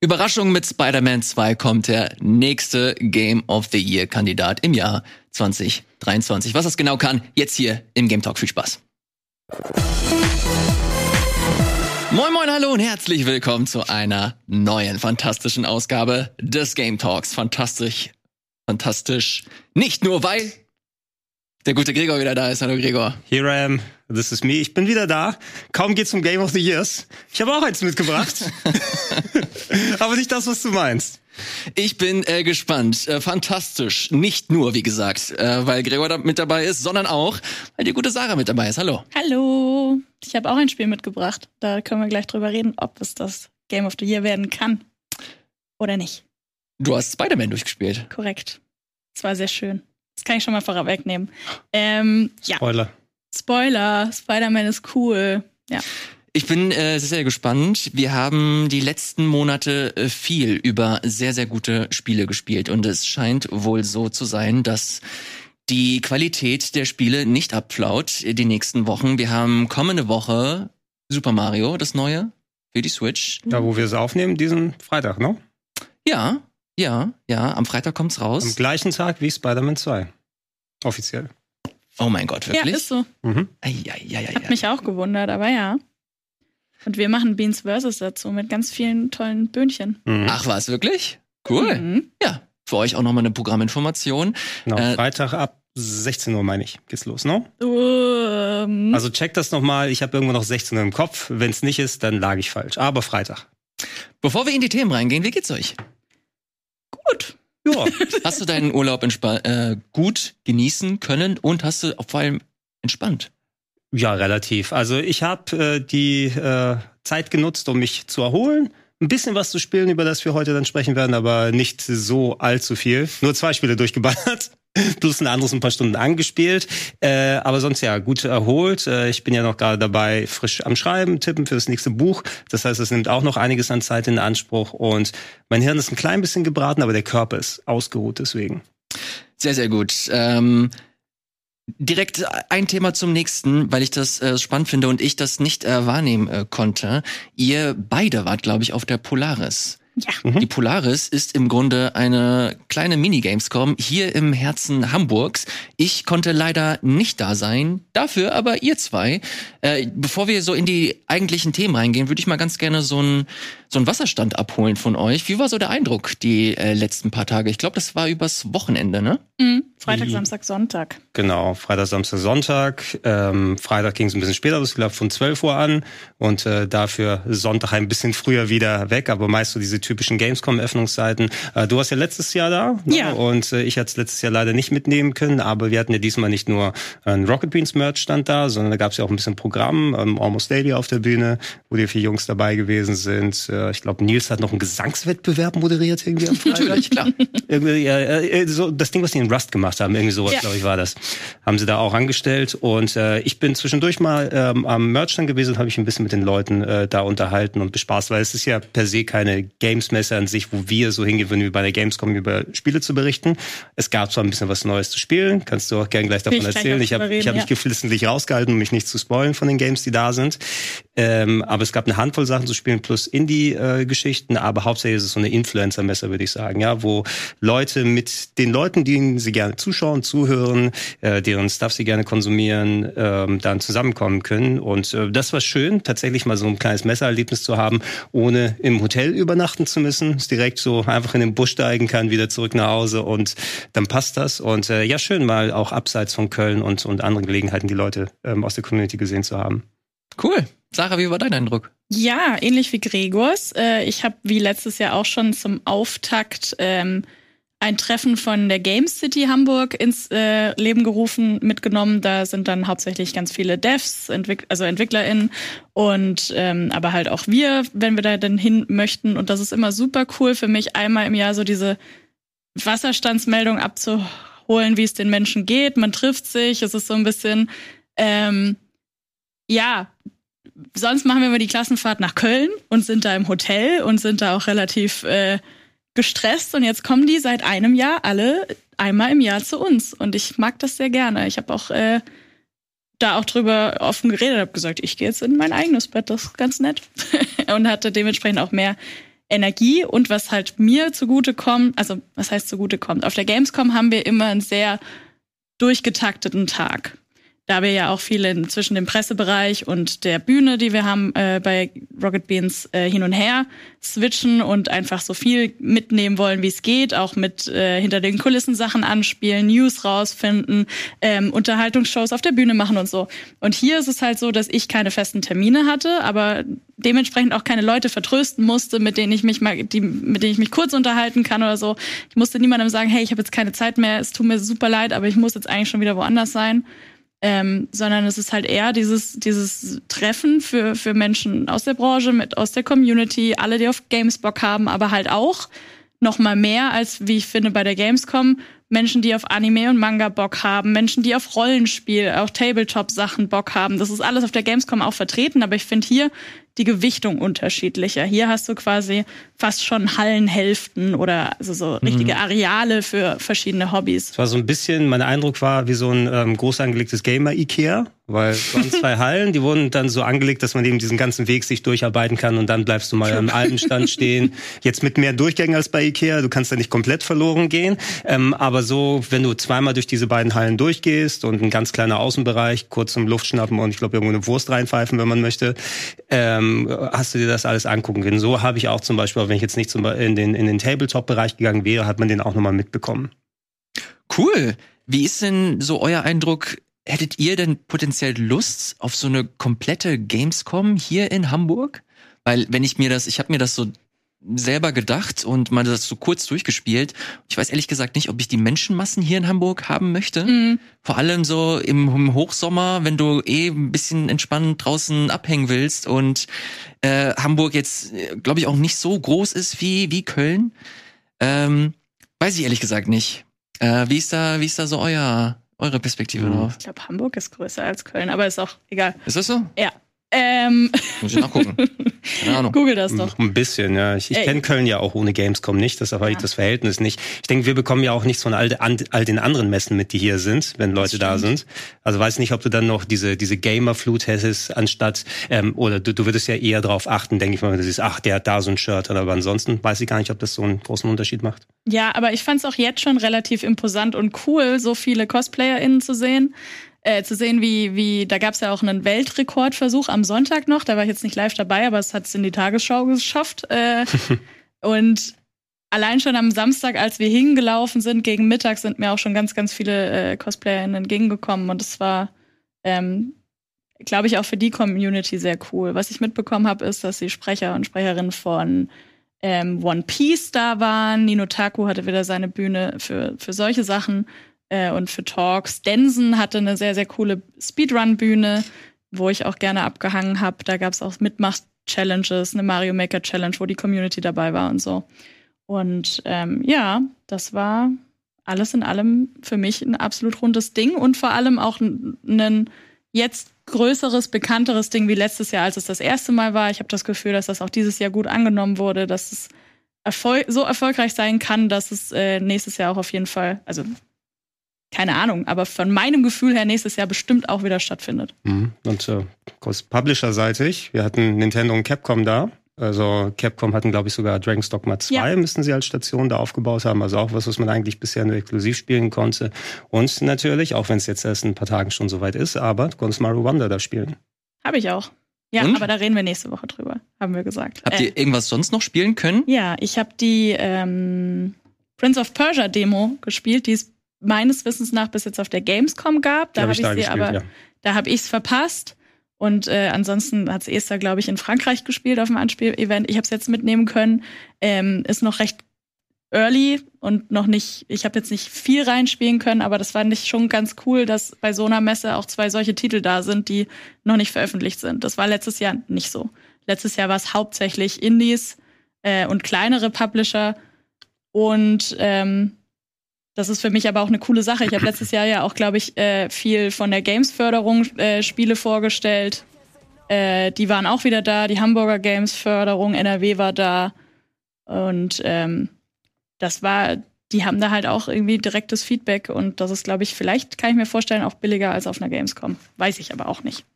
Überraschung mit Spider-Man 2 kommt der nächste Game of the Year Kandidat im Jahr 2023. Was das genau kann, jetzt hier im Game Talk. Viel Spaß. Moin moin, hallo und herzlich willkommen zu einer neuen fantastischen Ausgabe des Game Talks. Fantastisch, fantastisch. Nicht nur weil der gute Gregor wieder da ist. Hallo Gregor. Here I am. This is me. Ich bin wieder da. Kaum geht's um Game of the Years. Ich habe auch eins mitgebracht. Aber nicht das, was du meinst. Ich bin äh, gespannt. Äh, fantastisch. Nicht nur, wie gesagt, äh, weil Gregor da mit dabei ist, sondern auch, weil die gute Sarah mit dabei ist. Hallo. Hallo. Ich habe auch ein Spiel mitgebracht. Da können wir gleich drüber reden, ob es das Game of the Year werden kann oder nicht. Du hast Spider-Man durchgespielt. Korrekt. Es war sehr schön. Das kann ich schon mal vorwegnehmen. Ähm, ja. Spoiler. Spider-Man ist cool. Ja. Ich bin äh, sehr, sehr gespannt. Wir haben die letzten Monate äh, viel über sehr, sehr gute Spiele gespielt und es scheint wohl so zu sein, dass die Qualität der Spiele nicht abflaut die nächsten Wochen. Wir haben kommende Woche Super Mario, das neue, für die Switch. Da, wo wir es aufnehmen, diesen Freitag, ne? Ja, ja, ja, am Freitag kommt's raus. Am gleichen Tag wie Spider-Man 2. Offiziell. Oh mein Gott, wirklich? Ja, ist so. Mhm. Ei, ei, ei, ei, Hat mich auch gewundert, aber ja. Und wir machen Beans Versus dazu mit ganz vielen tollen Böhnchen. Mhm. Ach was, wirklich? Cool. Mhm. Ja, für euch auch nochmal eine Programminformation. Genau, Äh, Freitag ab 16 Uhr, meine ich, geht's los, ne? Ähm, Also check das nochmal. Ich habe irgendwo noch 16 Uhr im Kopf. Wenn es nicht ist, dann lag ich falsch. Aber Freitag. Bevor wir in die Themen reingehen, wie geht's euch? gut. Ja. Hast du deinen Urlaub äh, gut genießen können und hast du vor allem entspannt? Ja, relativ. Also ich habe äh, die äh, Zeit genutzt, um mich zu erholen. Ein bisschen was zu spielen, über das wir heute dann sprechen werden, aber nicht so allzu viel. Nur zwei Spiele durchgeballert. Plus ein anderes ein paar Stunden angespielt. Äh, aber sonst ja, gut erholt. Äh, ich bin ja noch gerade dabei, frisch am Schreiben, tippen für das nächste Buch. Das heißt, es nimmt auch noch einiges an Zeit in Anspruch. Und mein Hirn ist ein klein bisschen gebraten, aber der Körper ist ausgeruht deswegen. Sehr, sehr gut. Ähm, direkt ein Thema zum nächsten, weil ich das äh, spannend finde und ich das nicht äh, wahrnehmen äh, konnte. Ihr beide wart, glaube ich, auf der Polaris. Ja. Mhm. Die Polaris ist im Grunde eine kleine Mini-Gamescom hier im Herzen Hamburgs. Ich konnte leider nicht da sein, dafür aber ihr zwei. Äh, bevor wir so in die eigentlichen Themen reingehen, würde ich mal ganz gerne so einen so einen Wasserstand abholen von euch. Wie war so der Eindruck die äh, letzten paar Tage? Ich glaube, das war übers Wochenende, ne? Mhm. Freitag, Samstag, Sonntag. Genau, Freitag, Samstag, Sonntag. Ähm, Freitag ging es ein bisschen später los, ich glaube von 12 Uhr an und äh, dafür Sonntag ein bisschen früher wieder weg, aber meist so diese typischen Gamescom-Öffnungszeiten. Äh, du warst ja letztes Jahr da ne? Ja. und äh, ich hatte es letztes Jahr leider nicht mitnehmen können, aber wir hatten ja diesmal nicht nur einen Rocket Beans Merch stand da, sondern da gab es ja auch ein bisschen Programm, ähm, Almost Daily auf der Bühne, wo die vier Jungs dabei gewesen sind. Äh, ich glaube, Nils hat noch einen Gesangswettbewerb moderiert irgendwie am Freitag. Natürlich, klar. Irgendwie, ja, äh, so das Ding, was die in Rust gemacht haben, irgendwie sowas, Ja. glaube ich, war das. Haben sie da auch angestellt. Und äh, ich bin zwischendurch mal ähm, am Merchstand gewesen und habe mich ein bisschen mit den Leuten äh, da unterhalten und bespaßt, weil es ist ja per se keine Games-Messe an sich, wo wir so hingehen würden, wie bei der Gamescom über Spiele zu berichten. Es gab zwar ein bisschen was Neues zu spielen, kannst du auch gern gleich davon ich erzählen. Ich habe hab reden, mich ja. geflissentlich rausgehalten, um mich nicht zu spoilen von den Games, die da sind. Ähm, aber es gab eine Handvoll Sachen zu spielen plus Indie-Geschichten, aber hauptsächlich ist es so eine Influencer-Messe, würde ich sagen, ja, wo Leute mit den Leuten, denen sie gerne zuschauen, zuhören, äh, deren Stuff sie gerne konsumieren, ähm, dann zusammenkommen können. Und äh, das war schön, tatsächlich mal so ein kleines Messererlebnis zu haben, ohne im Hotel übernachten zu müssen. Ist direkt so einfach in den Bus steigen kann, wieder zurück nach Hause und dann passt das. Und äh, ja, schön mal auch abseits von Köln und, und anderen Gelegenheiten die Leute ähm, aus der Community gesehen zu haben. Cool. Sarah, wie war dein Eindruck? Ja, ähnlich wie Gregors. Äh, ich habe wie letztes Jahr auch schon zum Auftakt ähm, ein Treffen von der Games City Hamburg ins äh, Leben gerufen, mitgenommen. Da sind dann hauptsächlich ganz viele Devs, also EntwicklerInnen und ähm, aber halt auch wir, wenn wir da dann hin möchten. Und das ist immer super cool für mich, einmal im Jahr so diese Wasserstandsmeldung abzuholen, wie es den Menschen geht. Man trifft sich, es ist so ein bisschen, ähm, ja, sonst machen wir immer die Klassenfahrt nach Köln und sind da im Hotel und sind da auch relativ äh, gestresst. Und jetzt kommen die seit einem Jahr alle einmal im Jahr zu uns. Und ich mag das sehr gerne. Ich habe auch äh, da auch drüber offen geredet, habe gesagt, ich gehe jetzt in mein eigenes Bett, das ist ganz nett. und hatte dementsprechend auch mehr Energie und was halt mir zugute kommt, also was heißt zugute kommt? Auf der Gamescom haben wir immer einen sehr durchgetakteten Tag da wir ja auch viele zwischen dem Pressebereich und der Bühne, die wir haben äh, bei Rocket Beans äh, hin und her switchen und einfach so viel mitnehmen wollen, wie es geht, auch mit äh, hinter den Kulissen Sachen anspielen, News rausfinden, ähm, Unterhaltungsshows auf der Bühne machen und so. Und hier ist es halt so, dass ich keine festen Termine hatte, aber dementsprechend auch keine Leute vertrösten musste, mit denen ich mich mal, die, mit denen ich mich kurz unterhalten kann oder so. Ich musste niemandem sagen, hey, ich habe jetzt keine Zeit mehr, es tut mir super leid, aber ich muss jetzt eigentlich schon wieder woanders sein ähm, sondern es ist halt eher dieses, dieses Treffen für, für Menschen aus der Branche, mit, aus der Community, alle, die auf Games Bock haben, aber halt auch noch mal mehr als, wie ich finde, bei der Gamescom, Menschen, die auf Anime und Manga Bock haben, Menschen, die auf Rollenspiel, auch Tabletop-Sachen Bock haben. Das ist alles auf der Gamescom auch vertreten, aber ich finde hier die Gewichtung unterschiedlicher. Hier hast du quasi fast schon Hallenhälften oder also so richtige mhm. Areale für verschiedene Hobbys. Es war so ein bisschen, mein Eindruck war wie so ein ähm, groß angelegtes Gamer-Ikea, weil es waren zwei Hallen, die wurden dann so angelegt, dass man eben diesen ganzen Weg sich durcharbeiten kann und dann bleibst du mal im alten Stand stehen. Jetzt mit mehr Durchgängen als bei Ikea, du kannst da nicht komplett verloren gehen, ähm, aber so, wenn du zweimal durch diese beiden Hallen durchgehst und ein ganz kleiner Außenbereich, kurz zum Luftschnappen und ich glaube irgendwo eine Wurst reinpfeifen, wenn man möchte, ähm, ähm, hast du dir das alles angucken können. So habe ich auch zum Beispiel, wenn ich jetzt nicht zum, in den, in den Tabletop-Bereich gegangen wäre, hat man den auch nochmal mitbekommen. Cool. Wie ist denn so euer Eindruck? Hättet ihr denn potenziell Lust auf so eine komplette Gamescom hier in Hamburg? Weil wenn ich mir das, ich habe mir das so selber gedacht und mal das so kurz durchgespielt. Ich weiß ehrlich gesagt nicht, ob ich die Menschenmassen hier in Hamburg haben möchte. Mhm. Vor allem so im, Hochsommer, wenn du eh ein bisschen entspannt draußen abhängen willst und äh, Hamburg jetzt, äh, glaube ich, auch nicht so groß ist wie, wie Köln. Ähm, weiß ich ehrlich gesagt nicht. Äh, wie ist da, wie ist da so euer, eure Perspektive mhm. drauf? Ich glaube, Hamburg ist größer als Köln, aber ist auch egal. Ist das so? Ja. Ähm. Muss ich nachgucken. Keine Ahnung. Google das doch. Ein bisschen, ja. Ich, ich kenne Köln ja auch ohne Gamescom nicht, deshalb habe ich das Verhältnis nicht. Ich denke, wir bekommen ja auch nichts von all, all, den anderen Messen mit, die hier sind, wenn Leute da sind. Also weiß nicht, ob du dann noch diese, diese Gamer-Flut hättest, anstatt, ähm, oder du, du würdest ja eher darauf achten, denke ich mal, wenn du siehst, ach, der hat da so ein Shirt, aber ansonsten weiß ich gar nicht, ob das so einen großen Unterschied macht. Ja, aber ich fand es auch jetzt schon relativ imposant und cool, so viele CosplayerInnen zu sehen äh, zu sehen, wie, wie, da gab es ja auch einen Weltrekordversuch am Sonntag noch, da war ich jetzt nicht live dabei, aber es hat es in die Tagesschau geschafft. Äh, und allein schon am Samstag, als wir hingelaufen sind, gegen Mittag, sind mir auch schon ganz, ganz viele äh, CosplayerInnen entgegengekommen und es war, ähm, glaube ich, auch für die Community sehr cool. Was ich mitbekommen habe, ist, dass die Sprecher und Sprecherinnen von ähm, One Piece da waren. Nino Taku hatte wieder seine Bühne für, für solche Sachen äh, und für Talks. Densen hatte eine sehr, sehr coole Speedrun-Bühne, wo ich auch gerne abgehangen habe. Da gab es auch Mitmach-Challenges, eine Mario Maker Challenge, wo die Community dabei war und so. Und ähm, ja, das war alles in allem für mich ein absolut rundes Ding und vor allem auch ein jetzt größeres, bekannteres Ding wie letztes Jahr, als es das erste Mal war. Ich habe das Gefühl, dass das auch dieses Jahr gut angenommen wurde, dass es Erfol so erfolgreich sein kann, dass es äh, nächstes Jahr auch auf jeden Fall, also keine Ahnung, aber von meinem Gefühl her nächstes Jahr bestimmt auch wieder stattfindet. Mhm. Und äh, Publisher-seitig, wir hatten Nintendo und Capcom da. Also Capcom hatten, glaube ich, sogar Dragon's Dogma 2, ja. müssten sie als Station da aufgebaut haben. Also auch was, was man eigentlich bisher nur exklusiv spielen konnte. Und natürlich, auch wenn es jetzt erst ein paar Tagen schon soweit ist, aber du konntest Mario Wonder da spielen. Habe ich auch. Ja, und? aber da reden wir nächste Woche drüber, haben wir gesagt. Habt äh, ihr irgendwas sonst noch spielen können? Ja, ich habe die ähm, Prince of Persia Demo gespielt. Die ist meines Wissens nach bis jetzt auf der Gamescom gab. Da habe ich, hab ich sie aber, ja. da habe ich es verpasst. Und äh, ansonsten hat es Esther, glaube ich, in Frankreich gespielt auf dem Anspiel-Event. Ich habe es jetzt mitnehmen können. Ähm, ist noch recht early und noch nicht, ich habe jetzt nicht viel reinspielen können, aber das fand ich schon ganz cool, dass bei so einer Messe auch zwei solche Titel da sind, die noch nicht veröffentlicht sind. Das war letztes Jahr nicht so. Letztes Jahr war es hauptsächlich Indies äh, und kleinere Publisher. Und ähm, das ist für mich aber auch eine coole Sache. Ich habe letztes Jahr ja auch, glaube ich, äh, viel von der Games-Förderung äh, Spiele vorgestellt. Äh, die waren auch wieder da. Die Hamburger Games-Förderung, NRW war da. Und ähm, das war, die haben da halt auch irgendwie direktes Feedback. Und das ist, glaube ich, vielleicht kann ich mir vorstellen, auch billiger als auf einer Gamescom. Weiß ich aber auch nicht.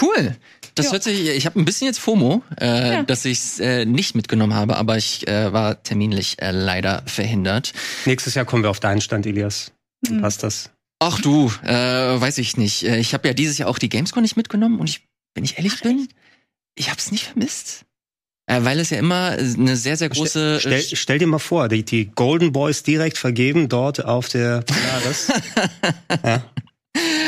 Cool. Das Ja. hört sich, ich habe ein bisschen jetzt FOMO, äh, Ja. dass ich es äh, nicht mitgenommen habe, aber ich äh, war terminlich äh, leider verhindert. Nächstes Jahr kommen wir auf deinen Stand, Elias. Dann Hm. passt das. Ach du, äh, weiß ich nicht. Äh, Ich habe ja dieses Jahr auch die Gamescom nicht mitgenommen und ich, wenn ich ehrlich bin, ich habe es nicht vermisst. Weil es ja immer eine sehr, sehr große. Stell, stell dir mal vor, die, die Golden Boys direkt vergeben dort auf der Polaris. ja.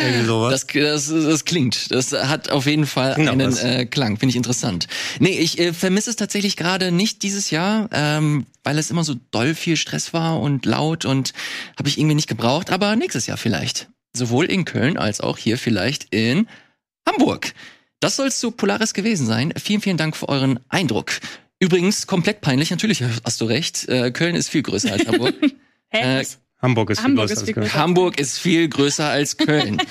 Irgendwie sowas. Das, das, das klingt. Das hat auf jeden Fall Genau, einen äh, Klang. Finde ich interessant. Nee, ich äh, vermisse es tatsächlich gerade nicht dieses Jahr, ähm, weil es immer so doll viel Stress war und laut und habe ich irgendwie nicht gebraucht. Aber nächstes Jahr vielleicht. Sowohl in Köln als auch hier vielleicht in Hamburg. Das soll zu Polaris gewesen sein. Vielen, vielen Dank für euren Eindruck. Übrigens, komplett peinlich, natürlich hast du recht. Äh, Köln ist viel größer als Hamburg. Hä? Äh? Hamburg ist viel Hamburg größer ist als viel Köln. größer. Hamburg ist viel größer als Köln.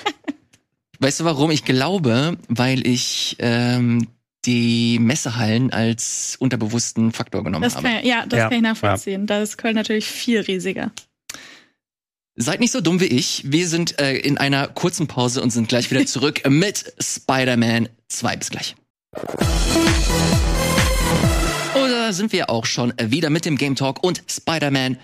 weißt du warum? Ich glaube, weil ich ähm, die Messehallen als unterbewussten Faktor genommen Das habe. kann, ja, das Ja, kann ich nachvollziehen. Da ist Köln natürlich viel riesiger. Seid nicht so dumm wie ich. Wir sind äh, in einer kurzen Pause und sind gleich wieder zurück mit Spider-Man 2. Bis gleich. Oder sind wir auch schon wieder mit dem Game Talk und Spider-Man 2.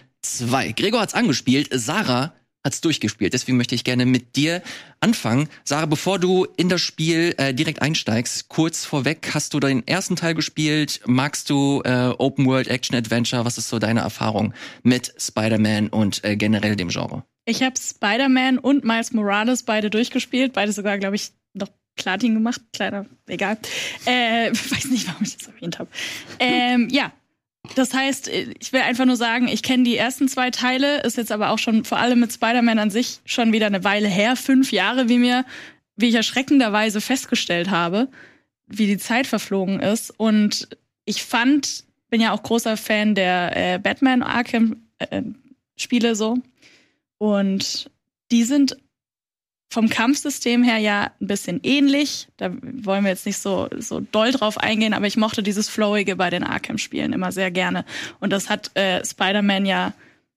Gregor hat's angespielt, Sarah hat's durchgespielt. Deswegen möchte ich gerne mit dir anfangen. Sarah, bevor du in das Spiel äh, direkt einsteigst, kurz vorweg, hast du den ersten Teil gespielt? Magst du äh, Open World Action Adventure? Was ist so deine Erfahrung mit Spider-Man und äh, generell dem Genre? Ich habe Spider-Man und Miles Morales beide durchgespielt. Beide sogar, glaube ich, noch Platin gemacht. Kleiner, egal. Äh, weiß nicht, warum ich das erwähnt habe. Ähm, ja. Das heißt, ich will einfach nur sagen, ich kenne die ersten zwei Teile, ist jetzt aber auch schon vor allem mit Spider-Man an sich schon wieder eine Weile her, fünf Jahre, wie mir, wie ich erschreckenderweise festgestellt habe, wie die Zeit verflogen ist. Und ich fand, bin ja auch großer Fan der äh, Batman Arkham äh, Spiele so. Und die sind vom Kampfsystem her ja ein bisschen ähnlich. Da wollen wir jetzt nicht so, so doll drauf eingehen, aber ich mochte dieses Flowige bei den Arkham-Spielen immer sehr gerne. Und das hat äh, Spider-Man ja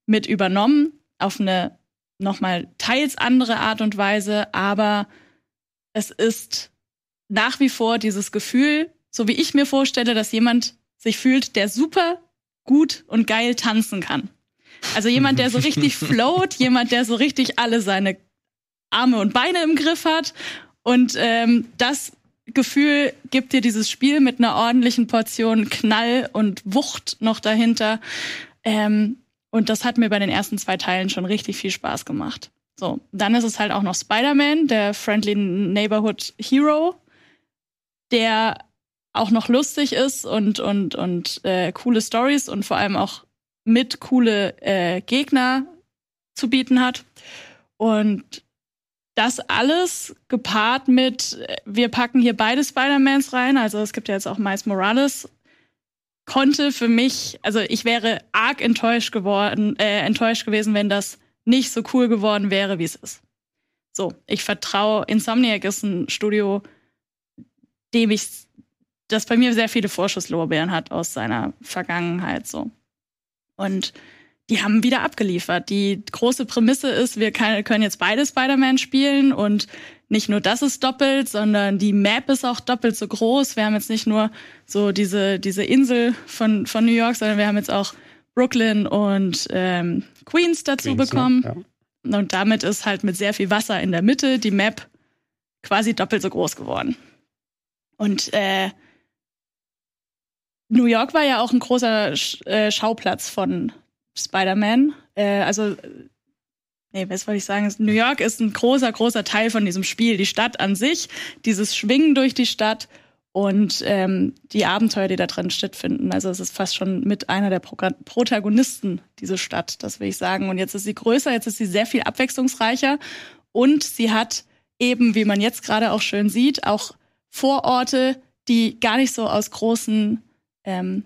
mit übernommen auf eine nochmal teils andere Art und Weise, aber es ist nach wie vor dieses Gefühl, so wie ich mir vorstelle, dass jemand sich fühlt, der super gut und geil tanzen kann. Also jemand, der so richtig float, jemand, der so richtig alle seine Arme und Beine im Griff hat. Und ähm, das Gefühl gibt dir dieses Spiel mit einer ordentlichen Portion Knall und Wucht noch dahinter. Ähm, und das hat mir bei den ersten zwei Teilen schon richtig viel Spaß gemacht. So, dann ist es halt auch noch Spider-Man, der Friendly Neighborhood Hero, der auch noch lustig ist und, und, und äh, coole Stories und vor allem auch mit coole äh, Gegner zu bieten hat. Und das alles gepaart mit, wir packen hier beide Spider-Mans rein, also es gibt ja jetzt auch Miles Morales, konnte für mich, also ich wäre arg enttäuscht geworden, äh, enttäuscht gewesen, wenn das nicht so cool geworden wäre, wie es ist. So, ich vertraue, Insomniac ist ein Studio, dem ich, das bei mir sehr viele Vorschusslorbeeren hat aus seiner Vergangenheit, so. Und die haben wieder abgeliefert. Die große Prämisse ist, wir können jetzt beide Spider-Man spielen und nicht nur das ist doppelt, sondern die Map ist auch doppelt so groß. Wir haben jetzt nicht nur so diese, diese Insel von, von New York, sondern wir haben jetzt auch Brooklyn und ähm, Queens dazu Queens, bekommen. Ja. Und damit ist halt mit sehr viel Wasser in der Mitte die Map quasi doppelt so groß geworden. Und äh, New York war ja auch ein großer Sch äh, Schauplatz von Spider-Man. Äh, also, nee, was wollte ich sagen? New York ist ein großer, großer Teil von diesem Spiel. Die Stadt an sich, dieses Schwingen durch die Stadt und ähm, die Abenteuer, die da drin stattfinden. Also es ist fast schon mit einer der Pro Protagonisten, diese Stadt, das will ich sagen. Und jetzt ist sie größer, jetzt ist sie sehr viel abwechslungsreicher und sie hat eben, wie man jetzt gerade auch schön sieht, auch Vororte, die gar nicht so aus großen ähm,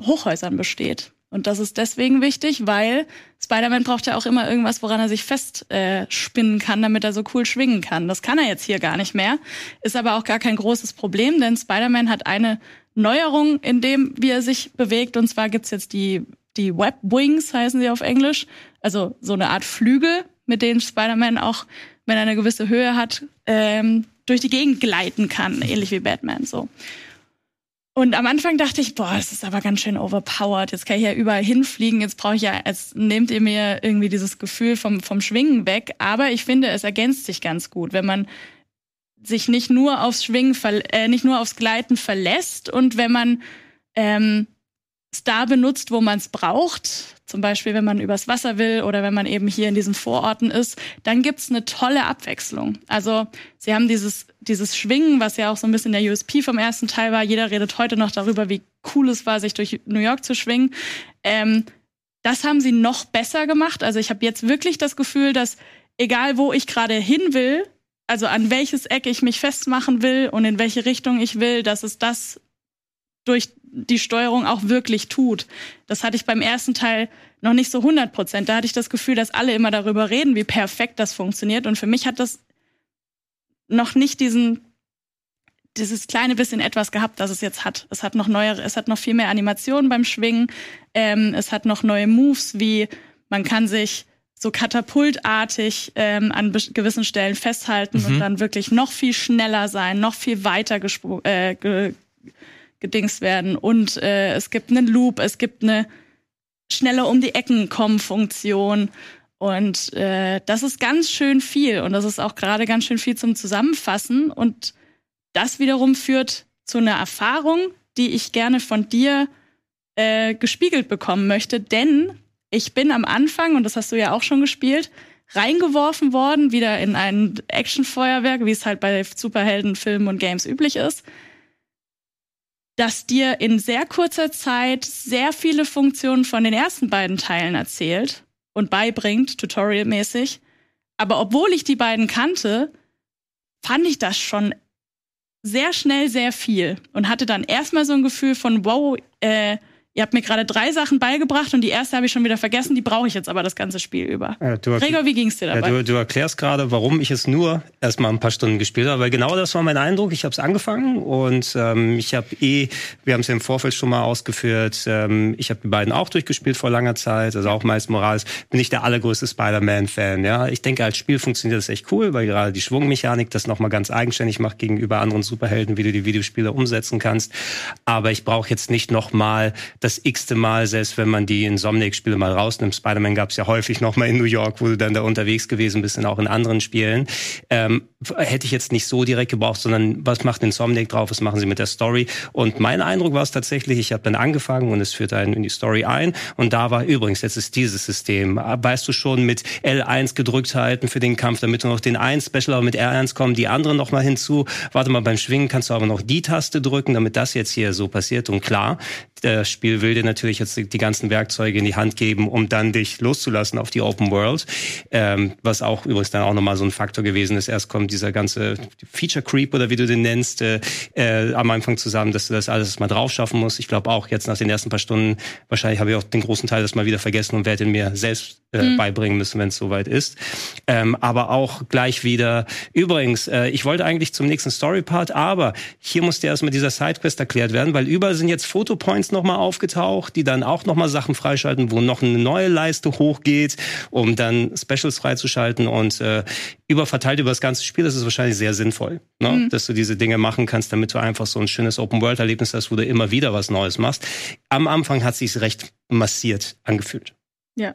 Hochhäusern besteht. Und das ist deswegen wichtig, weil Spider-Man braucht ja auch immer irgendwas, woran er sich festspinnen äh, kann, damit er so cool schwingen kann. Das kann er jetzt hier gar nicht mehr. Ist aber auch gar kein großes Problem, denn Spider-Man hat eine Neuerung in dem, wie er sich bewegt. Und zwar gibt's jetzt die, die Web Wings, heißen sie auf Englisch. Also so eine Art Flügel, mit denen Spider-Man auch, wenn er eine gewisse Höhe hat, ähm, durch die Gegend gleiten kann, ähnlich wie Batman so. Und am Anfang dachte ich, boah, das ist aber ganz schön overpowered. Jetzt kann ich ja überall hinfliegen. Jetzt brauche ich ja, jetzt nehmt ihr mir irgendwie dieses Gefühl vom, vom Schwingen weg. Aber ich finde, es ergänzt sich ganz gut, wenn man sich nicht nur aufs Schwingen, äh, nicht nur aufs Gleiten verlässt und wenn man ähm, da benutzt, wo man es braucht, zum Beispiel wenn man übers Wasser will oder wenn man eben hier in diesen Vororten ist, dann gibt's eine tolle Abwechslung. Also sie haben dieses, dieses Schwingen, was ja auch so ein bisschen der USP vom ersten Teil war. Jeder redet heute noch darüber, wie cool es war, sich durch New York zu schwingen. Ähm, das haben sie noch besser gemacht. Also ich habe jetzt wirklich das Gefühl, dass egal wo ich gerade hin will, also an welches Eck ich mich festmachen will und in welche Richtung ich will, dass es das durch die Steuerung auch wirklich tut. Das hatte ich beim ersten Teil noch nicht so 100 Prozent. Da hatte ich das Gefühl, dass alle immer darüber reden, wie perfekt das funktioniert. Und für mich hat das noch nicht diesen dieses kleine bisschen etwas gehabt, das es jetzt hat. Es hat noch neue, es hat noch viel mehr Animationen beim Schwingen. Ähm, es hat noch neue Moves, wie man kann sich so katapultartig ähm, an gewissen Stellen festhalten mhm. und dann wirklich noch viel schneller sein, noch viel weiter äh, gedingst werden. Und äh, es gibt einen Loop, es gibt eine schneller um die Ecken kommen Funktion. Und äh, das ist ganz schön viel. Und das ist auch gerade ganz schön viel zum Zusammenfassen. Und das wiederum führt zu einer Erfahrung, die ich gerne von dir äh, gespiegelt bekommen möchte. Denn ich bin am Anfang, und das hast du ja auch schon gespielt, reingeworfen worden, wieder in ein Actionfeuerwerk, wie es halt bei Superheldenfilmen und Games üblich ist das dir in sehr kurzer Zeit sehr viele Funktionen von den ersten beiden Teilen erzählt und beibringt, tutorialmäßig. Aber obwohl ich die beiden kannte, fand ich das schon sehr schnell sehr viel und hatte dann erstmal so ein Gefühl von, wow, äh, Ihr habt mir gerade drei Sachen beigebracht und die erste habe ich schon wieder vergessen, die brauche ich jetzt aber das ganze Spiel über. Ja, Gregor, wie ging es dir dabei? Ja, du, du, erklärst gerade, warum ich es nur erstmal ein paar Stunden gespielt habe, weil genau das war mein Eindruck. Ich habe es angefangen und ähm, ich habe eh, wir haben es ja im Vorfeld schon mal ausgeführt, ähm, ich habe die beiden auch durchgespielt vor langer Zeit, also auch Miles Morales. Bin ich der allergrößte Spider-Man-Fan. Ja, Ich denke, als Spiel funktioniert das echt cool, weil gerade die Schwungmechanik das nochmal ganz eigenständig macht gegenüber anderen Superhelden, wie du die Videospiele umsetzen kannst. Aber ich brauche jetzt nicht nochmal das x-te Mal, selbst wenn man die Insomniac-Spiele mal rausnimmt. Spider-Man gab es ja häufig noch mal in New York, wo du dann da unterwegs gewesen bist und auch in anderen Spielen. Ähm, hätte ich jetzt nicht so direkt gebraucht, sondern was macht Insomniac drauf, was machen sie mit der Story? Und mein Eindruck war es tatsächlich, ich habe dann angefangen und es führt einen in die Story ein und da war übrigens, jetzt ist dieses System, weißt du schon, mit L1 gedrückt halten für den Kampf, damit du noch den 1 Special, aber mit R1 kommen die anderen noch mal hinzu. Warte mal, beim Schwingen kannst du aber noch die Taste drücken, damit das jetzt hier so passiert. Und klar, das Spiel will dir natürlich jetzt die ganzen Werkzeuge in die Hand geben, um dann dich loszulassen auf die Open World. Ähm, was auch übrigens dann auch nochmal so ein Faktor gewesen ist. Erst kommt dieser ganze Feature Creep oder wie du den nennst, äh, äh, am Anfang zusammen, dass du das alles mal drauf schaffen musst. Ich glaube auch jetzt nach den ersten paar Stunden, wahrscheinlich habe ich auch den großen Teil das mal wieder vergessen und werde mir selbst äh, mhm. beibringen müssen, wenn es soweit ist. Ähm, aber auch gleich wieder, übrigens, äh, ich wollte eigentlich zum nächsten Story-Part, aber hier musste erst mal dieser Sidequest erklärt werden, weil überall sind jetzt Fotopoints nochmal aufgetaucht, die dann auch nochmal Sachen freischalten, wo noch eine neue Leiste hochgeht, um dann Specials freizuschalten und äh, überverteilt über das ganze Spiel, das ist wahrscheinlich sehr sinnvoll, ne? Mhm. dass du diese Dinge machen kannst, damit du einfach so ein schönes Open-World-Erlebnis hast, wo du immer wieder was Neues machst. Am Anfang hat sich recht massiert angefühlt. Ja.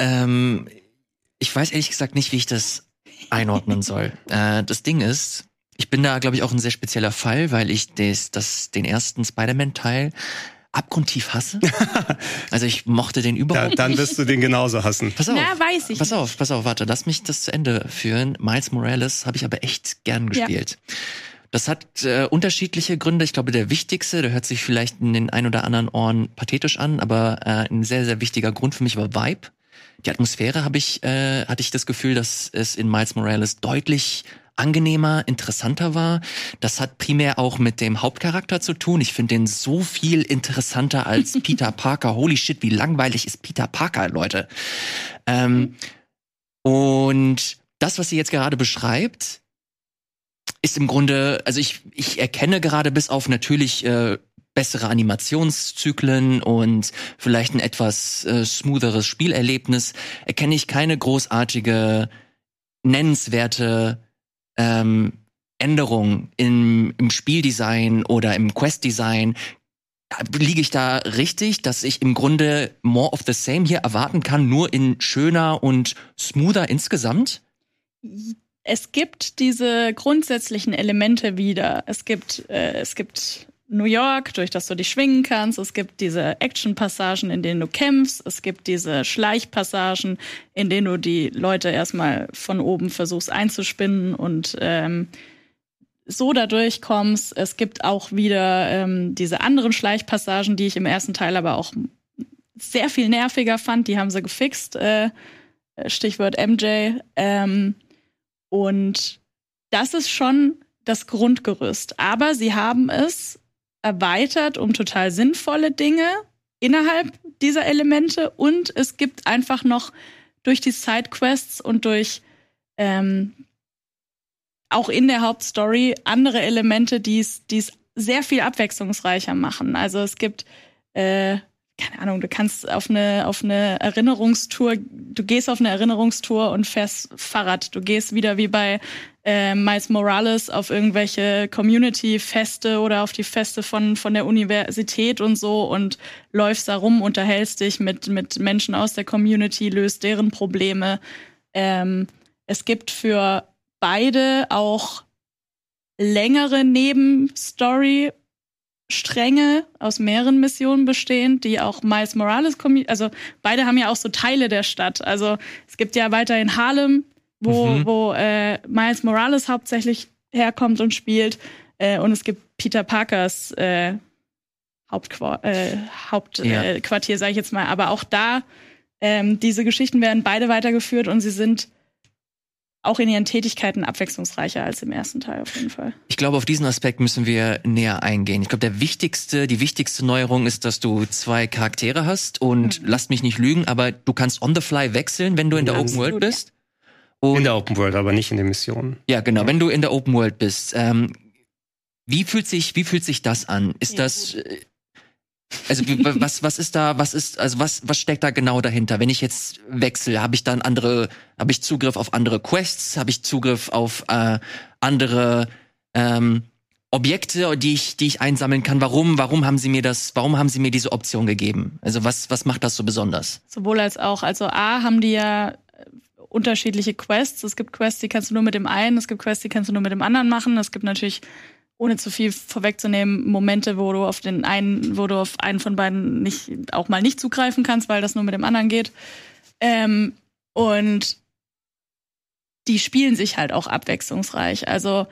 Ähm, ich weiß ehrlich gesagt nicht, wie ich das einordnen soll. äh, das Ding ist, ich bin da, glaube ich, auch ein sehr spezieller Fall, weil ich des, das, den ersten Spider-Man-Teil abgrundtief hasse. also ich mochte den überhaupt nicht. dann wirst du den genauso hassen. Pass auf, Na, weiß ich pass auf, pass auf, warte, lass mich das zu Ende führen. Miles Morales habe ich aber echt gern gespielt. Ja. Das hat äh, unterschiedliche Gründe. Ich glaube, der wichtigste, der hört sich vielleicht in den ein oder anderen Ohren pathetisch an, aber äh, ein sehr, sehr wichtiger Grund für mich war Vibe. Die Atmosphäre habe ich, äh, hatte ich das Gefühl, dass es in Miles Morales deutlich angenehmer, interessanter war. Das hat primär auch mit dem Hauptcharakter zu tun. Ich finde den so viel interessanter als Peter Parker. Holy shit, wie langweilig ist Peter Parker, Leute. Ähm, und das, was sie jetzt gerade beschreibt, ist im Grunde, also ich, ich erkenne gerade bis auf natürlich äh, bessere Animationszyklen und vielleicht ein etwas äh, smootheres Spielerlebnis, erkenne ich keine großartige, nennenswerte ähm, Änderung im, im Spieldesign oder im Questdesign. Liege ich da richtig, dass ich im Grunde more of the same hier erwarten kann, nur in schöner und smoother insgesamt? Es gibt diese grundsätzlichen Elemente wieder. Es gibt, äh, es gibt New York, durch das du dich schwingen kannst. Es gibt diese Action-Passagen, in denen du kämpfst. Es gibt diese Schleichpassagen, in denen du die Leute erstmal von oben versuchst einzuspinnen und ähm, so da durchkommst. Es gibt auch wieder ähm, diese anderen Schleichpassagen, die ich im ersten Teil aber auch sehr viel nerviger fand. Die haben sie gefixt. Äh, Stichwort MJ. Ähm, und das ist schon das Grundgerüst. Aber sie haben es erweitert um total sinnvolle Dinge innerhalb dieser Elemente und es gibt einfach noch durch die Sidequests und durch ähm, auch in der Hauptstory andere Elemente, die es sehr viel abwechslungsreicher machen. Also es gibt äh, keine Ahnung, du kannst auf eine, auf eine Erinnerungstour, du gehst auf eine Erinnerungstour und fährst Fahrrad. Du gehst wieder wie bei äh, Miles Morales auf irgendwelche Community-Feste oder auf die Feste von, von der Universität und so und läufst da rum, unterhältst dich mit, mit Menschen aus der Community, löst deren Probleme. Ähm, es gibt für beide auch längere Nebenstory Stränge aus mehreren Missionen bestehen, die auch Miles Morales, also beide haben ja auch so Teile der Stadt. Also es gibt ja weiterhin Harlem, wo, mhm. wo äh, Miles Morales hauptsächlich herkommt und spielt. Äh, und es gibt Peter Parkers äh, Hauptquartier, äh, Hauptquartier ja. sage ich jetzt mal. Aber auch da, ähm, diese Geschichten werden beide weitergeführt und sie sind auch in ihren Tätigkeiten abwechslungsreicher als im ersten Teil auf jeden Fall. Ich glaube, auf diesen Aspekt müssen wir näher eingehen. Ich glaube, der wichtigste, die wichtigste Neuerung ist, dass du zwei Charaktere hast und mhm. lasst mich nicht lügen, aber du kannst on the fly wechseln, wenn du in der Open World bist. Und in der Open World, aber nicht in den Missionen. Ja, genau. Ja. Wenn du in der Open World bist, ähm, wie fühlt sich, wie fühlt sich das an? Ist ja, das, äh, also was was ist da was ist also was was steckt da genau dahinter? Wenn ich jetzt wechsle, habe ich dann andere habe ich Zugriff auf andere Quests, habe ich Zugriff auf äh, andere ähm, Objekte, die ich die ich einsammeln kann. Warum warum haben sie mir das warum haben sie mir diese Option gegeben? Also was was macht das so besonders? Sowohl als auch also A haben die ja unterschiedliche Quests. Es gibt Quests, die kannst du nur mit dem einen, es gibt Quests, die kannst du nur mit dem anderen machen. Es gibt natürlich ohne zu viel vorwegzunehmen, Momente, wo du auf den einen, wo du auf einen von beiden nicht auch mal nicht zugreifen kannst, weil das nur mit dem anderen geht. Ähm, und die spielen sich halt auch abwechslungsreich, also